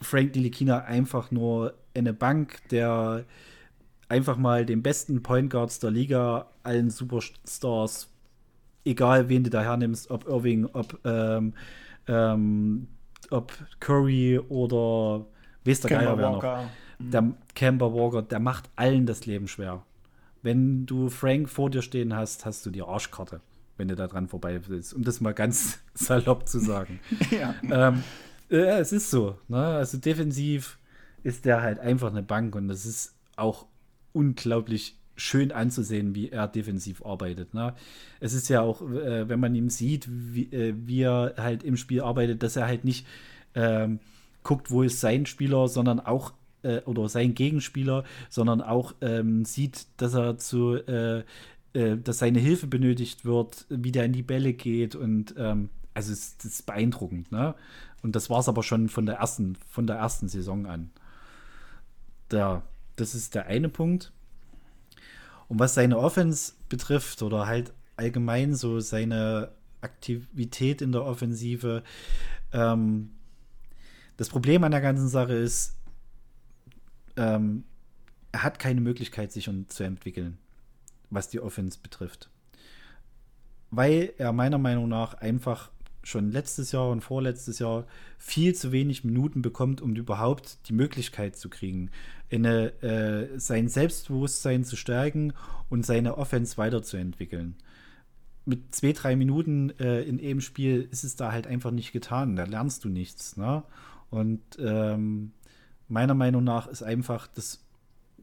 Frank Nilikina einfach nur eine Bank, der einfach mal den besten Point Guards der Liga, allen Superstars, egal wen du da hernimmst, ob Irving, ob, ähm, ähm, ob Curry oder weiß der Geier wer noch. Der Kemba Walker, der macht allen das Leben schwer. Wenn du Frank vor dir stehen hast, hast du die Arschkarte, wenn du da dran vorbei willst, um das mal ganz salopp zu sagen. Ja. ähm, ja, es ist so. Ne? Also defensiv ist der halt einfach eine Bank und das ist auch unglaublich schön anzusehen, wie er defensiv arbeitet. Ne? Es ist ja auch, äh, wenn man ihm sieht, wie, äh, wie er halt im Spiel arbeitet, dass er halt nicht ähm, guckt, wo ist sein Spieler, sondern auch äh, oder sein Gegenspieler, sondern auch ähm, sieht, dass er zu äh, dass seine Hilfe benötigt wird, wie der in die Bälle geht und ähm, also es, das ist beeindruckend, ne? Und das war es aber schon von der ersten, von der ersten Saison an. Da, das ist der eine Punkt. Und was seine Offense betrifft oder halt allgemein so seine Aktivität in der Offensive, ähm, das Problem an der ganzen Sache ist, ähm, er hat keine Möglichkeit, sich zu entwickeln, was die Offense betrifft. Weil er meiner Meinung nach einfach schon letztes Jahr und vorletztes Jahr viel zu wenig Minuten bekommt, um überhaupt die Möglichkeit zu kriegen, eine, äh, sein Selbstbewusstsein zu stärken und seine Offense weiterzuentwickeln. Mit zwei, drei Minuten äh, in jedem Spiel ist es da halt einfach nicht getan. Da lernst du nichts. Ne? Und ähm, meiner Meinung nach ist einfach, dass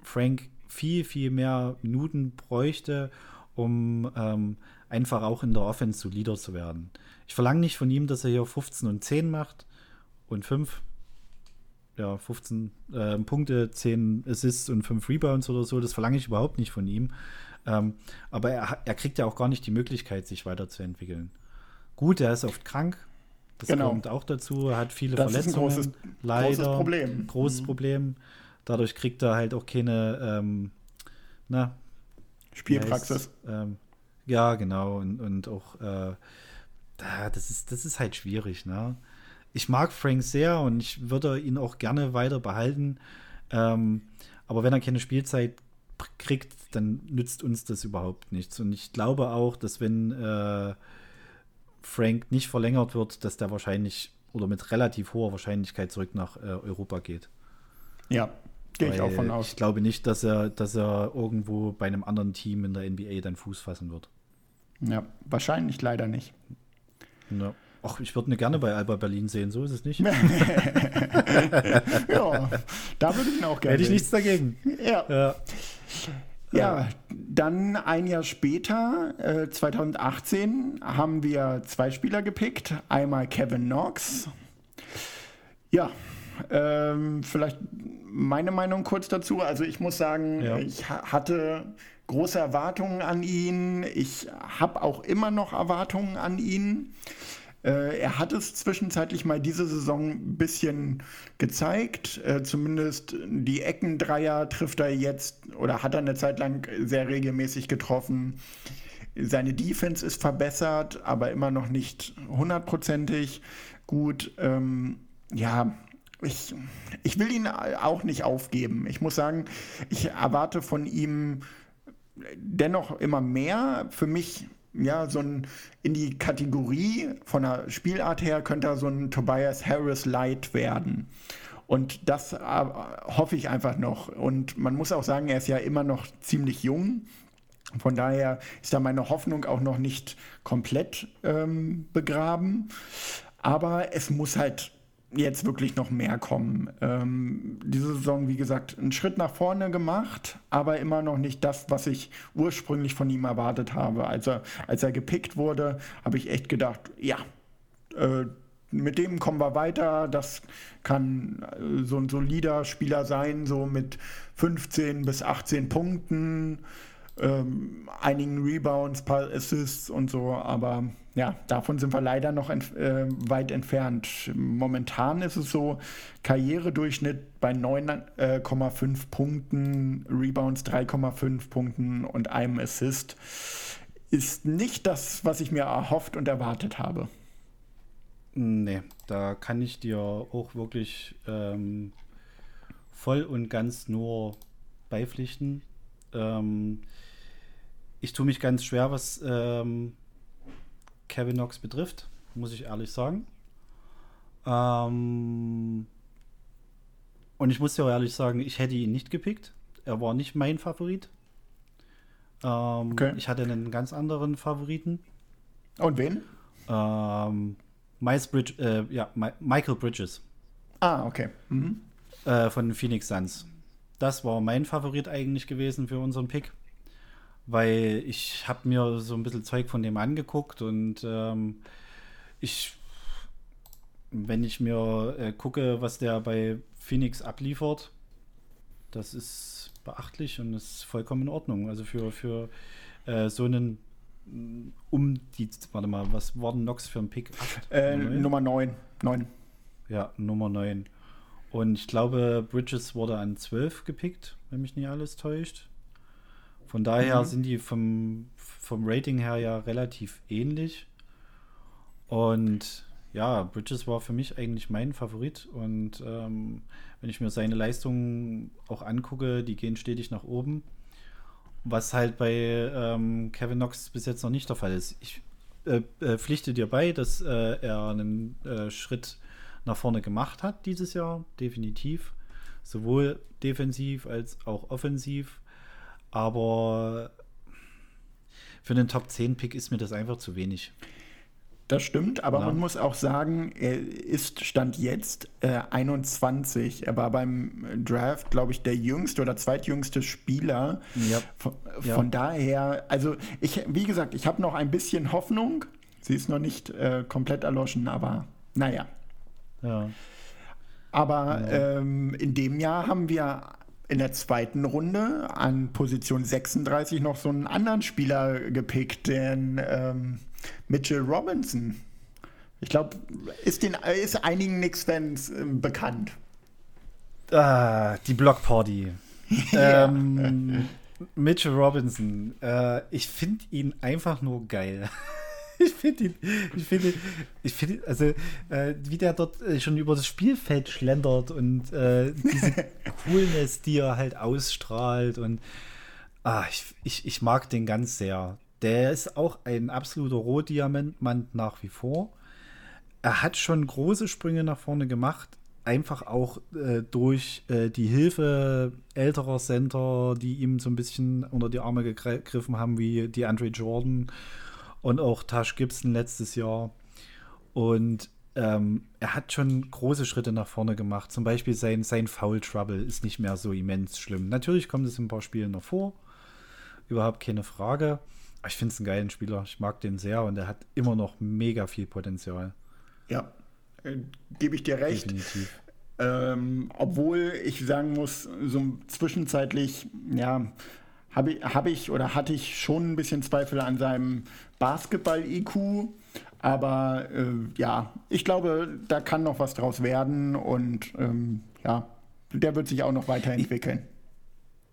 Frank viel, viel mehr Minuten bräuchte, um ähm, einfach auch in der Offense solider zu werden. Ich verlange nicht von ihm, dass er hier 15 und 10 macht und 5, ja, 15 äh, Punkte, 10 Assists und 5 Rebounds oder so. Das verlange ich überhaupt nicht von ihm. Ähm, aber er, er kriegt ja auch gar nicht die Möglichkeit, sich weiterzuentwickeln. Gut, er ist oft krank. Das Genau. kommt auch dazu. Er hat viele Das ist ein Verletzungen. großes- leider. großes Problem. Mhm. Großes Problem. Dadurch kriegt er halt auch keine ähm, na, Spielpraxis. wie heißt's? Ähm, ja, genau. Und, und auch, äh, da, das, ist, das ist halt schwierig. Ne? Ich mag Frank sehr und ich würde ihn auch gerne weiter behalten. Ähm, aber wenn er keine Spielzeit kriegt, dann nützt uns das überhaupt nichts. Und ich glaube auch, dass wenn äh, Frank nicht verlängert wird, dass der wahrscheinlich oder mit relativ hoher Wahrscheinlichkeit zurück nach äh, Europa geht. Ja, gehe ich auch von aus. Ich glaube nicht, dass er, dass er irgendwo bei einem anderen Team in der NBA dann Fuß fassen wird. Ja, wahrscheinlich leider nicht. Ja. Ach, ich würde ihn gerne bei Alba Berlin sehen, so ist es nicht. Ja, da würde ich ihn auch gerne. Hätte ich sehen. nichts dagegen. Ja. Ja. Ja, dann ein Jahr später, äh, 2018, haben wir zwei Spieler gepickt. Einmal Kevin Knox. Ja, ähm, vielleicht meine Meinung kurz dazu. Also ich muss sagen, Ja. ich ha hatte große Erwartungen an ihn. Ich habe auch immer noch Erwartungen an ihn. Äh, er hat es zwischenzeitlich mal diese Saison ein bisschen gezeigt. Äh, zumindest die Eckendreier trifft er jetzt oder hat er eine Zeit lang sehr regelmäßig getroffen. Seine Defense ist verbessert, aber immer noch nicht hundertprozentig gut. Ähm, ja, ich, ich will ihn auch nicht aufgeben. Ich muss sagen, ich erwarte von ihm dennoch immer mehr. Für mich, ja, so ein in die Kategorie von der Spielart her könnte er so ein Tobias Harris Light werden. Und das äh, hoffe ich einfach noch. Und man muss auch sagen, er ist ja immer noch ziemlich jung. Von daher ist da meine Hoffnung auch noch nicht komplett ähm, begraben. Aber es muss halt jetzt wirklich noch mehr kommen. Ähm, diese Saison, wie gesagt, einen Schritt nach vorne gemacht, aber immer noch nicht das, was ich ursprünglich von ihm erwartet habe. Als er, als er gepickt wurde, habe ich echt gedacht, ja, äh, mit dem kommen wir weiter. Das kann äh, so ein solider Spieler sein, so mit 15 bis 18 Punkten, ähm, einigen Rebounds, paar Assists und so. Aber ja, davon sind wir leider noch ent äh, weit entfernt. Momentan ist es so, Karrieredurchschnitt bei 9,5 Punkten, Rebounds 3,5 Punkten und einem Assist ist nicht das, was ich mir erhofft und erwartet habe. Nee, da kann ich dir auch wirklich ähm, voll und ganz nur beipflichten. Ähm, ich tue mich ganz schwer, was ähm, Kevin Knox betrifft, muss ich ehrlich sagen. Ähm, und ich muss dir auch ehrlich sagen, ich hätte ihn nicht gepickt. Er war nicht mein Favorit. Ähm, Okay. Ich hatte einen ganz anderen Favoriten. Und wen? Ähm, Bridge, äh, ja, Mi Michael Bridges Ah, okay. Mhm. äh, von Phoenix Suns. Das war mein Favorit eigentlich gewesen für unseren Pick, weil ich habe mir so ein bisschen Zeug von dem angeguckt und ähm, ich, wenn ich mir äh, gucke, was der bei Phoenix abliefert, das ist beachtlich und ist vollkommen in Ordnung. Also für, für äh, so einen mm, um die, warte mal, was war denn Nox für ein Pick? Äh, Neun? Nummer 9. 9. Ja, Nummer 9. Und ich glaube, Bridges wurde an 12 gepickt, wenn mich nicht alles täuscht. Von daher Mhm. sind die vom, vom Rating her ja relativ ähnlich. Und ja, Bridges war für mich eigentlich mein Favorit. Und ähm, wenn ich mir seine Leistungen auch angucke, die gehen stetig nach oben. Was halt bei ähm, Kevin Knox bis jetzt noch nicht der Fall ist. Ich äh, äh, pflichte dir bei, dass äh, er einen äh, Schritt nach vorne gemacht hat dieses Jahr, definitiv. Sowohl defensiv als auch offensiv. Aber für einen Top 10 Pick ist mir das einfach zu wenig. Das stimmt, aber Ja. man muss auch sagen, er ist Stand jetzt äh, 21. Er war beim Draft, glaube ich, der jüngste oder zweitjüngste Spieler. Ja. Von, Ja. von daher, also ich, wie gesagt, ich habe noch ein bisschen Hoffnung. Sie ist noch nicht äh, komplett erloschen, aber naja. Ja. Aber ähm, in dem Jahr haben wir in der zweiten Runde an Position 36 noch so einen anderen Spieler gepickt, den ähm, Mitchell Robinson Ich glaube, ist, ist einigen Knicks-Fans äh, bekannt. Ah, die Blockparty. ähm, Mitchell Robinson. Äh, ich finde ihn einfach nur geil. ich finde ihn, ich finde, ich finde, also äh, wie der dort äh, schon über das Spielfeld schlendert und äh, diese Coolness, die er halt ausstrahlt und ah, ich, ich, ich mag den ganz sehr. Der ist auch ein absoluter Rohdiamant nach wie vor. Er hat schon große Sprünge nach vorne gemacht, einfach auch äh, durch äh, die Hilfe älterer Center, die ihm so ein bisschen unter die Arme gegriffen haben, wie die Andre Jordan und auch Tash Gibson letztes Jahr. Und ähm, er hat schon große Schritte nach vorne gemacht. Zum Beispiel sein, sein Foul Trouble ist nicht mehr so immens schlimm. Natürlich kommt es in ein paar Spielen noch vor. Überhaupt keine Frage. Aber ich finde es einen geilen Spieler. Ich mag den sehr und er hat immer noch mega viel Potenzial. Ja, äh, gebe ich dir recht. Definitiv. Ähm, obwohl ich sagen muss, so zwischenzeitlich, ja, habe ich, hab ich oder hatte ich schon ein bisschen Zweifel an seinem Basketball-IQ. Aber äh, ja, ich glaube, da kann noch was draus werden und ähm, ja, der wird sich auch noch weiterentwickeln.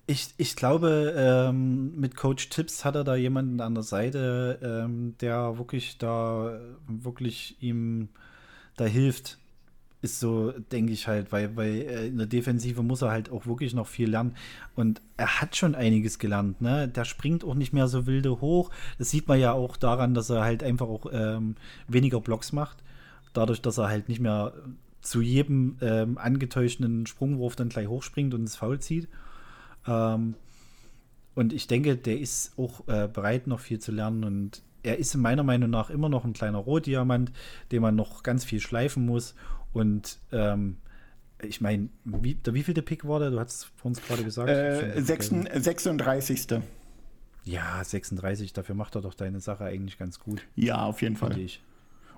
Ich, ich glaube, ähm, mit Coach Tipps hat er da jemanden an der Seite, ähm, der wirklich da wirklich ihm da hilft, ist so, denke ich halt, weil, weil äh, in der Defensive muss er halt auch wirklich noch viel lernen. Und er hat schon einiges gelernt, ne? Der springt auch nicht mehr so wilde hoch. Das sieht man ja auch daran, dass er halt einfach auch ähm, weniger Blocks macht. Dadurch, dass er halt nicht mehr zu jedem ähm, angetäuschten Sprungwurf dann gleich hochspringt und ins Foul zieht. Ähm, und ich denke, der ist auch äh, bereit, noch viel zu lernen. Und er ist meiner Meinung nach immer noch ein kleiner Rohdiamant, den man noch ganz viel schleifen muss. Und ähm, ich meine, wie, der wievielte Pick war der? Du hast es vor uns gerade gesagt. Äh, 36. Ja, 36, dafür macht er doch deine Sache eigentlich ganz gut. Ja, auf jeden Fall. Ich.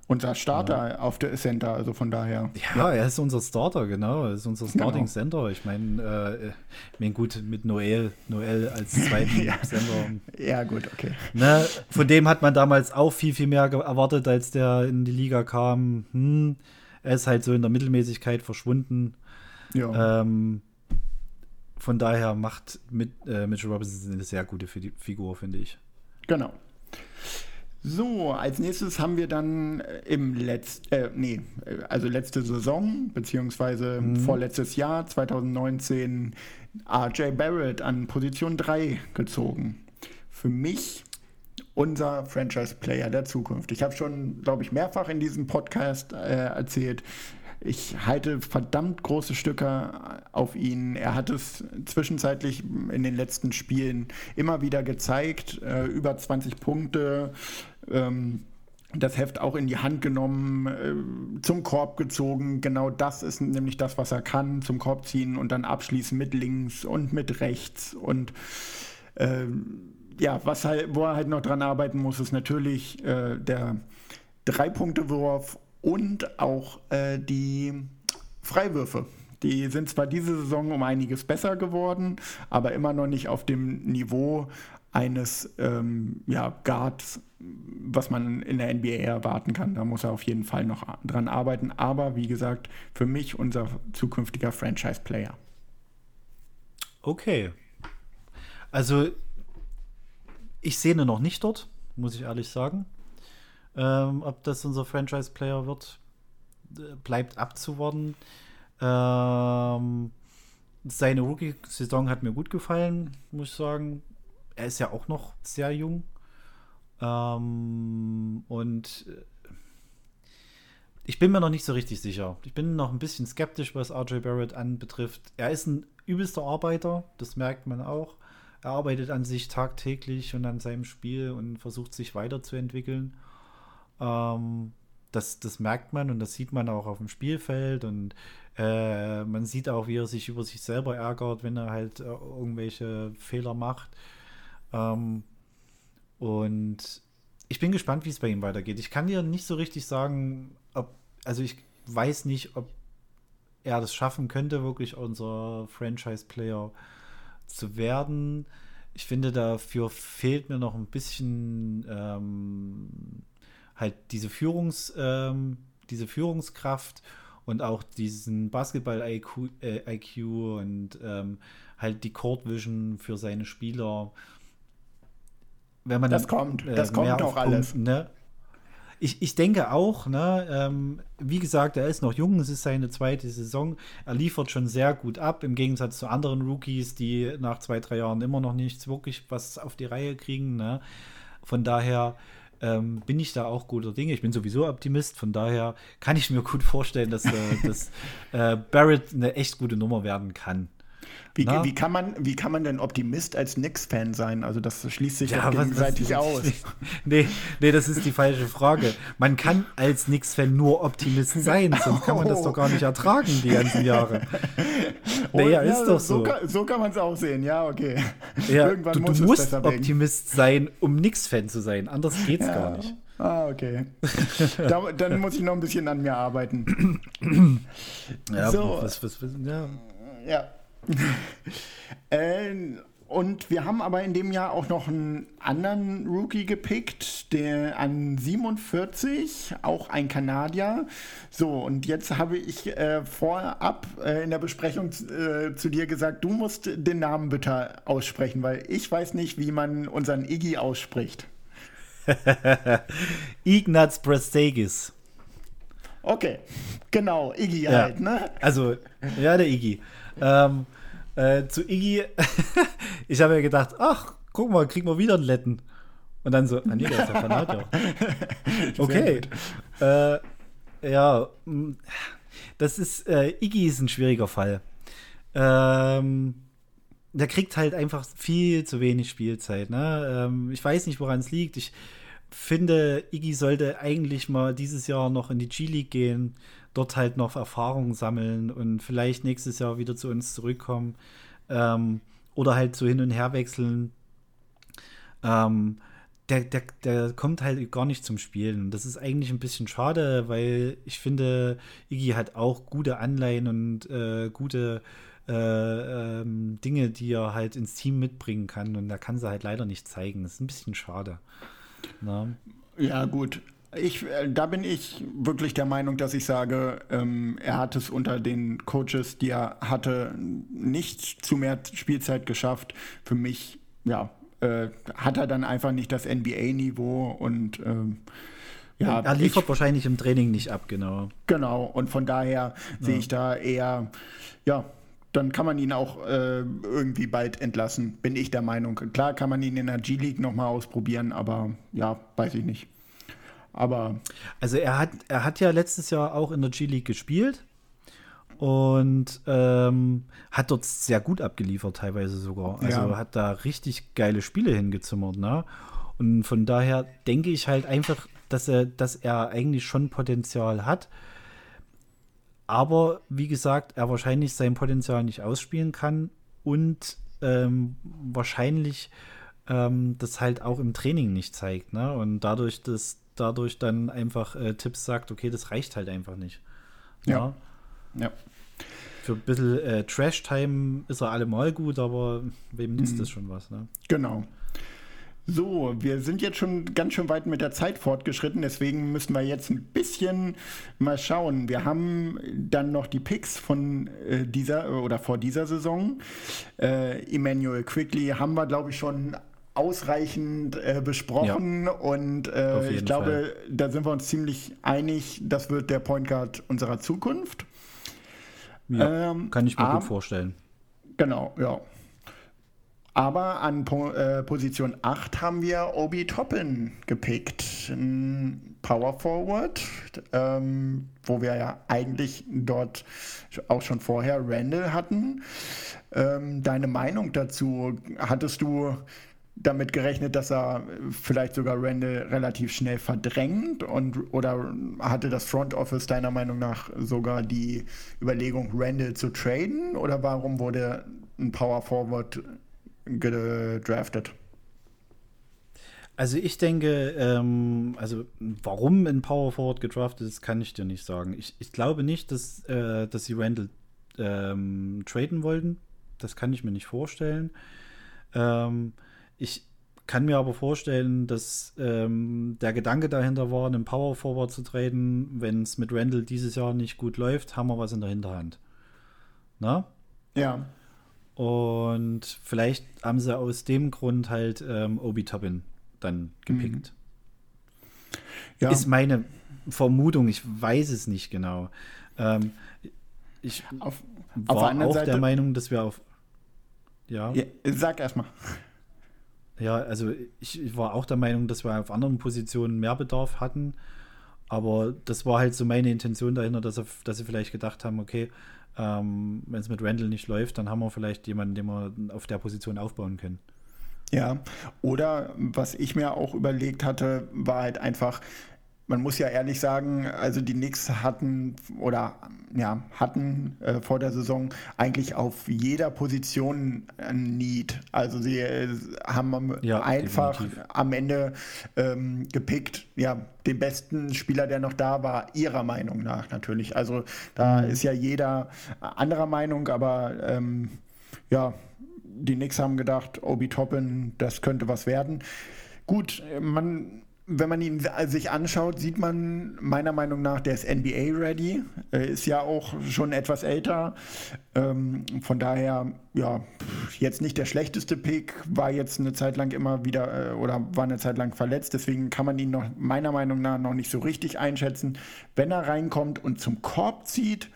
Unser Starter ja. auf der Center, also von daher. Ja, ja, er ist unser Starter, genau. Er ist unser genau. Starting genau. Center. Ich meine, äh, ich mein, gut, mit Noel, Noel als zweiten ja. Center. Ja, gut, okay. Ne, von dem hat man damals auch viel, viel mehr erwartet, als der in die Liga kam. Hm, er ist halt so in der Mittelmäßigkeit verschwunden. Ja. Ähm, von daher macht mit, äh, Mitchell Robinson eine sehr gute Figur, finde ich. Genau. So, als nächstes haben wir dann äh, im letzten, äh, nee, äh, also letzte Saison, beziehungsweise mhm. vorletztes Jahr, 2019, RJ Barrett an Position 3 gezogen. Für mich unser Franchise-Player der Zukunft. Ich habe schon, glaube ich, mehrfach in diesem Podcast äh, erzählt, ich halte verdammt große Stücke auf ihn. Er hat es zwischenzeitlich in den letzten Spielen immer wieder gezeigt. Äh, über 20 Punkte. Ähm, das Heft auch in die Hand genommen, äh, zum Korb gezogen. Genau das ist nämlich das, was er kann, zum Korb ziehen und dann abschließen mit links und mit rechts. Und äh, ja, was halt, wo er halt noch dran arbeiten muss, ist natürlich äh, der Drei-Punkte-Wurf und auch äh, die Freiwürfe. Die sind zwar diese Saison um einiges besser geworden, aber immer noch nicht auf dem Niveau eines ähm, ja, Guards, was man in der NBA erwarten kann. Da muss er auf jeden Fall noch dran arbeiten. Aber wie gesagt, für mich unser zukünftiger Franchise-Player. Okay. Also, ich sehe ihn noch nicht dort, muss ich ehrlich sagen. Ähm, ob das unser Franchise-Player wird, äh, bleibt abzuwarten. Ähm, seine Rookie-Saison hat mir gut gefallen, muss ich sagen. Er ist ja auch noch sehr jung. Ähm, und äh, ich bin mir noch nicht so richtig sicher. Ich bin noch ein bisschen skeptisch, was RJ Barrett anbetrifft. Er ist ein übelster Arbeiter, das merkt man auch. Er arbeitet an sich tagtäglich und an seinem Spiel und versucht sich weiterzuentwickeln. Ähm, das, das merkt man und das sieht man auch auf dem Spielfeld und äh, man sieht auch, wie er sich über sich selber ärgert, wenn er halt äh, irgendwelche Fehler macht. Ähm, und ich bin gespannt, wie es bei ihm weitergeht. Ich kann dir nicht so richtig sagen, ob, also ich weiß nicht, ob er das schaffen könnte, wirklich unser Franchise-Player zu werden. Ich finde, dafür fehlt mir noch ein bisschen ähm, halt diese Führungs, ähm, diese Führungskraft und auch diesen Basketball-IQ äh, IQ und ähm, halt die Court Vision für seine Spieler. Wenn man das kommt, das kommt noch alles. Ne? Ich, ich denke auch, ne, ähm, wie gesagt, er ist noch jung, es ist seine zweite Saison. Er liefert schon sehr gut ab, im Gegensatz zu anderen Rookies, die nach zwei, drei Jahren immer noch nichts wirklich was auf die Reihe kriegen. Ne? Von daher ähm, bin ich da auch guter Dinge. Ich bin sowieso Optimist, von daher kann ich mir gut vorstellen, dass, äh, dass äh, Barrett eine echt gute Nummer werden kann. Wie, wie, kann man, wie kann man denn Optimist als Knicks-Fan sein? Also das schließt sich ja, gegenseitig was, aus. Nee, nee, das ist die falsche Frage. Man kann als Knicks-Fan nur Optimist sein, sonst kann man das doch gar nicht ertragen, die ganzen Jahre. Naja, ja, ist doch so. So kann, so kann man es auch sehen, ja, okay. Ja, Irgendwann du, du musst Optimist sein, um Knicks-Fan zu sein, anders geht's ja. gar nicht. Ah, okay. da, dann muss ich noch ein bisschen an mir arbeiten. ja, so. was, was, was, ja. ja. äh, und wir haben aber in dem Jahr auch noch einen anderen Rookie gepickt, der an 47, auch ein Kanadier. So, und jetzt habe ich äh, vorab äh, in der Besprechung äh, zu dir gesagt, du musst den Namen bitte aussprechen, weil ich weiß nicht, wie man unseren Iggy ausspricht. Ignaz Brastegis. Okay, genau, Iggy ja. halt, ne? Also, ja, der Iggy. Ähm, äh, zu Iggy, ich habe ja gedacht, ach, guck mal, kriegen wir wieder einen Letten. Und dann so, ah nee, der ist der Kanadier. okay. Äh, ja, mm, das ist, äh, Iggy ist ein schwieriger Fall. Ähm, der kriegt halt einfach viel zu wenig Spielzeit. Ne? Ähm, ich weiß nicht, woran es liegt. Ich finde, Iggy sollte eigentlich mal dieses Jahr noch in die G-League gehen dort halt noch Erfahrungen sammeln und vielleicht nächstes Jahr wieder zu uns zurückkommen ähm, oder halt so hin und her wechseln. Ähm, der, der, der kommt halt gar nicht zum Spielen. Das ist eigentlich ein bisschen schade, weil ich finde, Iggy hat auch gute Anleihen und äh, gute äh, ähm, Dinge, die er halt ins Team mitbringen kann. Und da kann sie halt leider nicht zeigen. Das ist ein bisschen schade. Na? Ja, gut. Ich, äh, da bin ich wirklich der Meinung, dass ich sage, ähm, er hat es unter den Coaches, die er hatte, nicht zu mehr Spielzeit geschafft. Für mich, ja, äh, hat er dann einfach nicht das NBA-Niveau und ähm, ja, er liefert ich, wahrscheinlich im Training nicht ab, genau. Genau, und von daher ja. sehe ich da eher, ja, dann kann man ihn auch äh, irgendwie bald entlassen, bin ich der Meinung. Klar kann man ihn in der G-League nochmal ausprobieren, aber ja, weiß ich nicht. Aber. Also er hat, er hat ja letztes Jahr auch in der G-League gespielt und ähm, hat dort sehr gut abgeliefert, teilweise sogar. Also ja. hat da richtig geile Spiele hingezimmert, ne? Und von daher denke ich halt einfach, dass er, dass er eigentlich schon Potenzial hat. Aber wie gesagt, er wahrscheinlich sein Potenzial nicht ausspielen kann und ähm, wahrscheinlich ähm, das halt auch im Training nicht zeigt. Ne? Und dadurch, dass dadurch dann einfach äh, Tipps sagt, okay, das reicht halt einfach nicht. Ja. Ja. Für ein bisschen äh, Trash-Time ist er allemal gut, aber wem nützt mhm. das schon was, ne? Genau. So, wir sind jetzt schon ganz schön weit mit der Zeit fortgeschritten, deswegen müssen wir jetzt ein bisschen mal schauen. Wir haben dann noch die Picks von äh, dieser oder vor dieser Saison. Äh, Emmanuel Quickly haben wir, glaube ich, schon ausreichend äh, besprochen ja. und äh, ich glaube, Fall. da sind wir uns ziemlich einig, das wird der Point Guard unserer Zukunft. Ja, ähm, kann ich mir gut vorstellen. Genau, ja. Aber an po äh, Position 8 haben wir Obi Toppin gepickt. Ein Power Forward, ähm, wo wir ja eigentlich dort auch schon vorher Randall hatten. Ähm, deine Meinung dazu? Hattest du damit gerechnet, dass er vielleicht sogar Randall relativ schnell verdrängt und oder hatte das Front Office deiner Meinung nach sogar die Überlegung, Randall zu traden oder warum wurde ein Power Forward gedraftet? Also ich denke, ähm, also warum ein Power Forward gedraftet ist, kann ich dir nicht sagen. Ich, ich glaube nicht, dass, äh, dass sie Randall ähm, traden wollten. Das kann ich mir nicht vorstellen. Ähm, ich kann mir aber vorstellen, dass ähm, der Gedanke dahinter war, einen Power Forward zu treten. Wenn es mit Randall dieses Jahr nicht gut läuft, haben wir was in der Hinterhand. Na? Ja. Und vielleicht haben sie aus dem Grund halt ähm, Obi Toppin dann gepickt. ja. Ist meine Vermutung, ich weiß es nicht genau. Ähm, ich Auf, war auf der auch Seite. der Meinung, dass wir auf. Ja, ja, sag erstmal. Ja, also ich, ich war auch der Meinung, dass wir auf anderen Positionen mehr Bedarf hatten. Aber das war halt so meine Intention dahinter, dass, er, dass sie vielleicht gedacht haben, okay, ähm, wenn es mit Randall nicht läuft, dann haben wir vielleicht jemanden, den wir auf der Position aufbauen können. Ja, oder was ich mir auch überlegt hatte, war halt einfach, man muss ja ehrlich sagen, also die Knicks hatten oder ja, hatten äh, vor der Saison eigentlich auf jeder Position ein Need. Also sie äh, haben Ja, einfach definitiv. am Ende ähm, gepickt, ja, den besten Spieler, der noch da war, ihrer Meinung nach natürlich. Also da ist ja jeder anderer Meinung, aber ähm, ja, die Knicks haben gedacht, Obi Toppin, das könnte was werden. Gut, man, wenn man ihn sich anschaut, sieht man meiner Meinung nach, der ist NBA-ready, ist ja auch schon etwas älter. Ähm, von daher, ja, jetzt nicht der schlechteste Pick, war jetzt eine Zeit lang immer wieder äh, oder war eine Zeit lang verletzt. Deswegen kann man ihn noch meiner Meinung nach noch nicht so richtig einschätzen. Wenn er reinkommt und zum Korb zieht,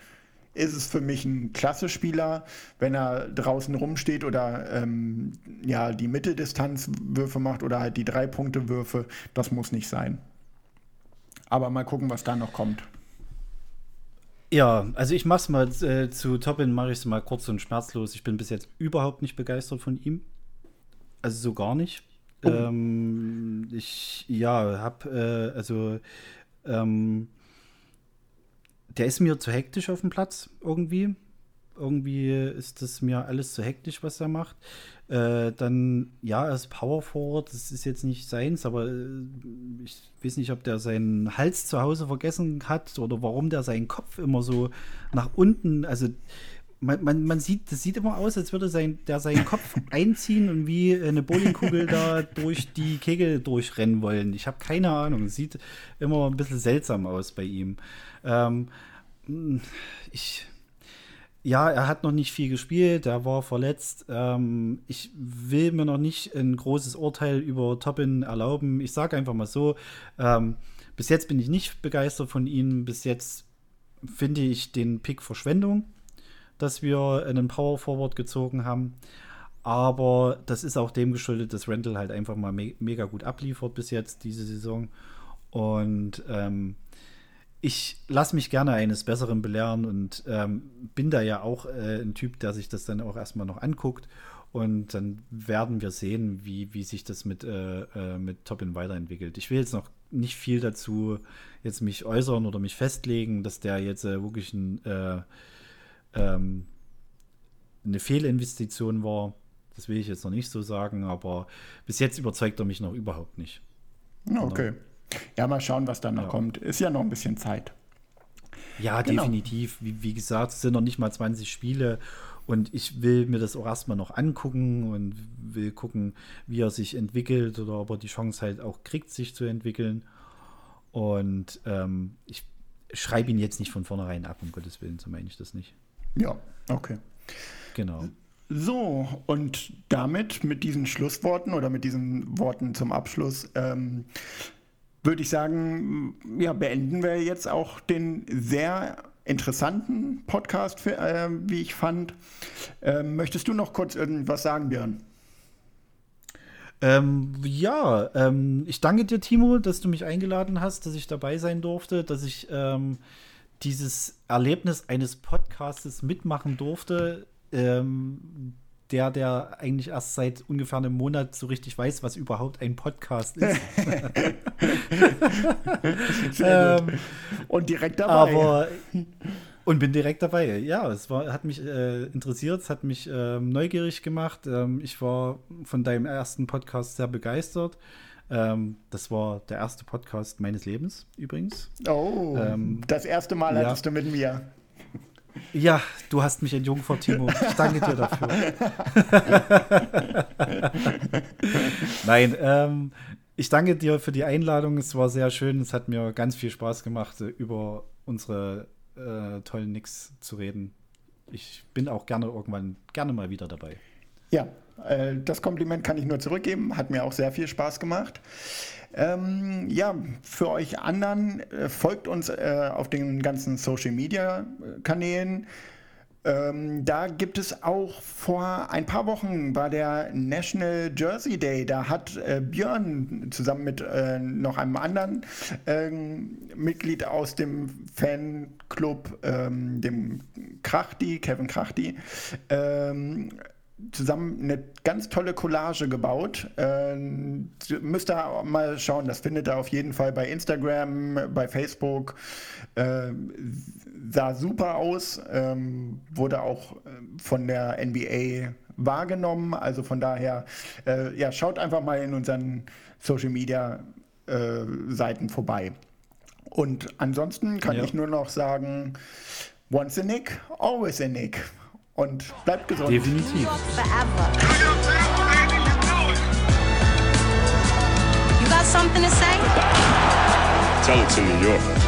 ist es für mich ein klasse Spieler, wenn er draußen rumsteht oder ähm, ja, die Mitteldistanzwürfe macht oder halt die Drei-Punkte-Würfe. Das muss nicht sein. Aber mal gucken, was da noch kommt. Ja, also ich mach's mal äh, zu Toppin, mache ich es mal kurz und schmerzlos. Ich bin bis jetzt überhaupt nicht begeistert von ihm. Also so gar nicht. Ähm, ich, ja, hab, äh, also, ähm, der ist mir zu hektisch auf dem Platz irgendwie. Irgendwie ist das mir alles zu hektisch, was er macht. Äh, dann, ja, er ist Power Forward, das ist jetzt nicht seins, aber äh, ich weiß nicht, ob der seinen Hals zu Hause vergessen hat oder warum der seinen Kopf immer so nach unten, also man, man, man sieht, das sieht immer aus, als würde sein, der seinen Kopf einziehen und wie eine Bowlingkugel da durch die Kegel durchrennen wollen. Ich habe keine Ahnung. Es sieht immer ein bisschen seltsam aus bei ihm. Ähm, ich, ja, er hat noch nicht viel gespielt, er war verletzt. Ähm, ich will mir noch nicht ein großes Urteil über Toppin erlauben. Ich sage einfach mal so, ähm, bis jetzt bin ich nicht begeistert von ihm. Bis jetzt finde ich den Pick Verschwendung, dass wir einen Power Forward gezogen haben. Aber das ist auch dem geschuldet, dass Randall halt einfach mal me mega gut abliefert bis jetzt diese Saison. Und ähm, ich lasse mich gerne eines Besseren belehren und ähm, bin da ja auch äh, ein Typ, der sich das dann auch erstmal noch anguckt. Und dann werden wir sehen, wie, wie sich das mit, äh, äh, mit Toppin weiterentwickelt. Ich will jetzt noch nicht viel dazu jetzt mich äußern oder mich festlegen, dass der jetzt äh, wirklich ein, äh, ähm, eine Fehlinvestition war. Das will ich jetzt noch nicht so sagen, aber bis jetzt überzeugt er mich noch überhaupt nicht. Ja, Okay. Ja, mal schauen, was dann noch Ja. kommt. Ist ja noch ein bisschen Zeit. Ja, Genau. definitiv. Wie, wie gesagt, es sind noch nicht mal 20 Spiele und ich will mir das auch erstmal noch angucken und will gucken, wie er sich entwickelt oder ob er die Chance halt auch kriegt, sich zu entwickeln. Und ähm, ich schreibe ihn jetzt nicht von vornherein ab, um Gottes Willen, so meine ich das nicht. Ja, okay. Genau. So, und damit, mit diesen Schlussworten oder mit diesen Worten zum Abschluss, ähm, würde ich sagen, ja, beenden wir jetzt auch den sehr interessanten Podcast, für, äh, wie ich fand. Ähm, möchtest du noch kurz irgendwas sagen, Björn? Ähm, ja, ähm, ich danke dir, Timo, dass du mich eingeladen hast, dass ich dabei sein durfte, dass ich ähm, dieses Erlebnis eines Podcastes mitmachen durfte. Ähm, der, der eigentlich erst seit ungefähr einem Monat so richtig weiß, was überhaupt ein Podcast ist. ähm, Und direkt dabei. aber und bin direkt dabei. Ja, es war, hat mich äh, interessiert, es hat mich ähm, neugierig gemacht. Ähm, ich war von deinem ersten Podcast sehr begeistert. Ähm, das war der erste Podcast meines Lebens übrigens. oh, ähm, das erste Mal ja. hattest du mit mir. Ja, du hast mich entjungfert, Timo. Ich danke dir dafür. Nein, ähm, ich danke dir für die Einladung. Es war sehr schön. Es hat mir ganz viel Spaß gemacht, über unsere äh, tollen Nicks zu reden. Ich bin auch gerne irgendwann gerne mal wieder dabei. Ja, äh, das Kompliment kann ich nur zurückgeben. Hat mir auch sehr viel Spaß gemacht. Ähm, ja, für euch anderen äh, folgt uns äh, auf den ganzen Social Media Kanälen. Ähm, da gibt es auch vor ein paar Wochen war der National Jersey Day. Da hat äh, Björn zusammen mit äh, noch einem anderen ähm, Mitglied aus dem Fanclub, ähm, dem Krachti, Kevin Krachti, ähm, zusammen eine ganz tolle Collage gebaut. Äh, müsst ihr mal schauen, das findet ihr auf jeden Fall bei Instagram, bei Facebook. Äh, sah super aus, ähm, wurde auch äh, von der NBA wahrgenommen. Also von daher, äh, ja, schaut einfach mal in unseren Social Media äh, Seiten vorbei. Und ansonsten kann ja. ich nur noch sagen, once a Nick, always a Nick. Und bleibt gesund. Definitiv. You got something to say? Tell it to New York.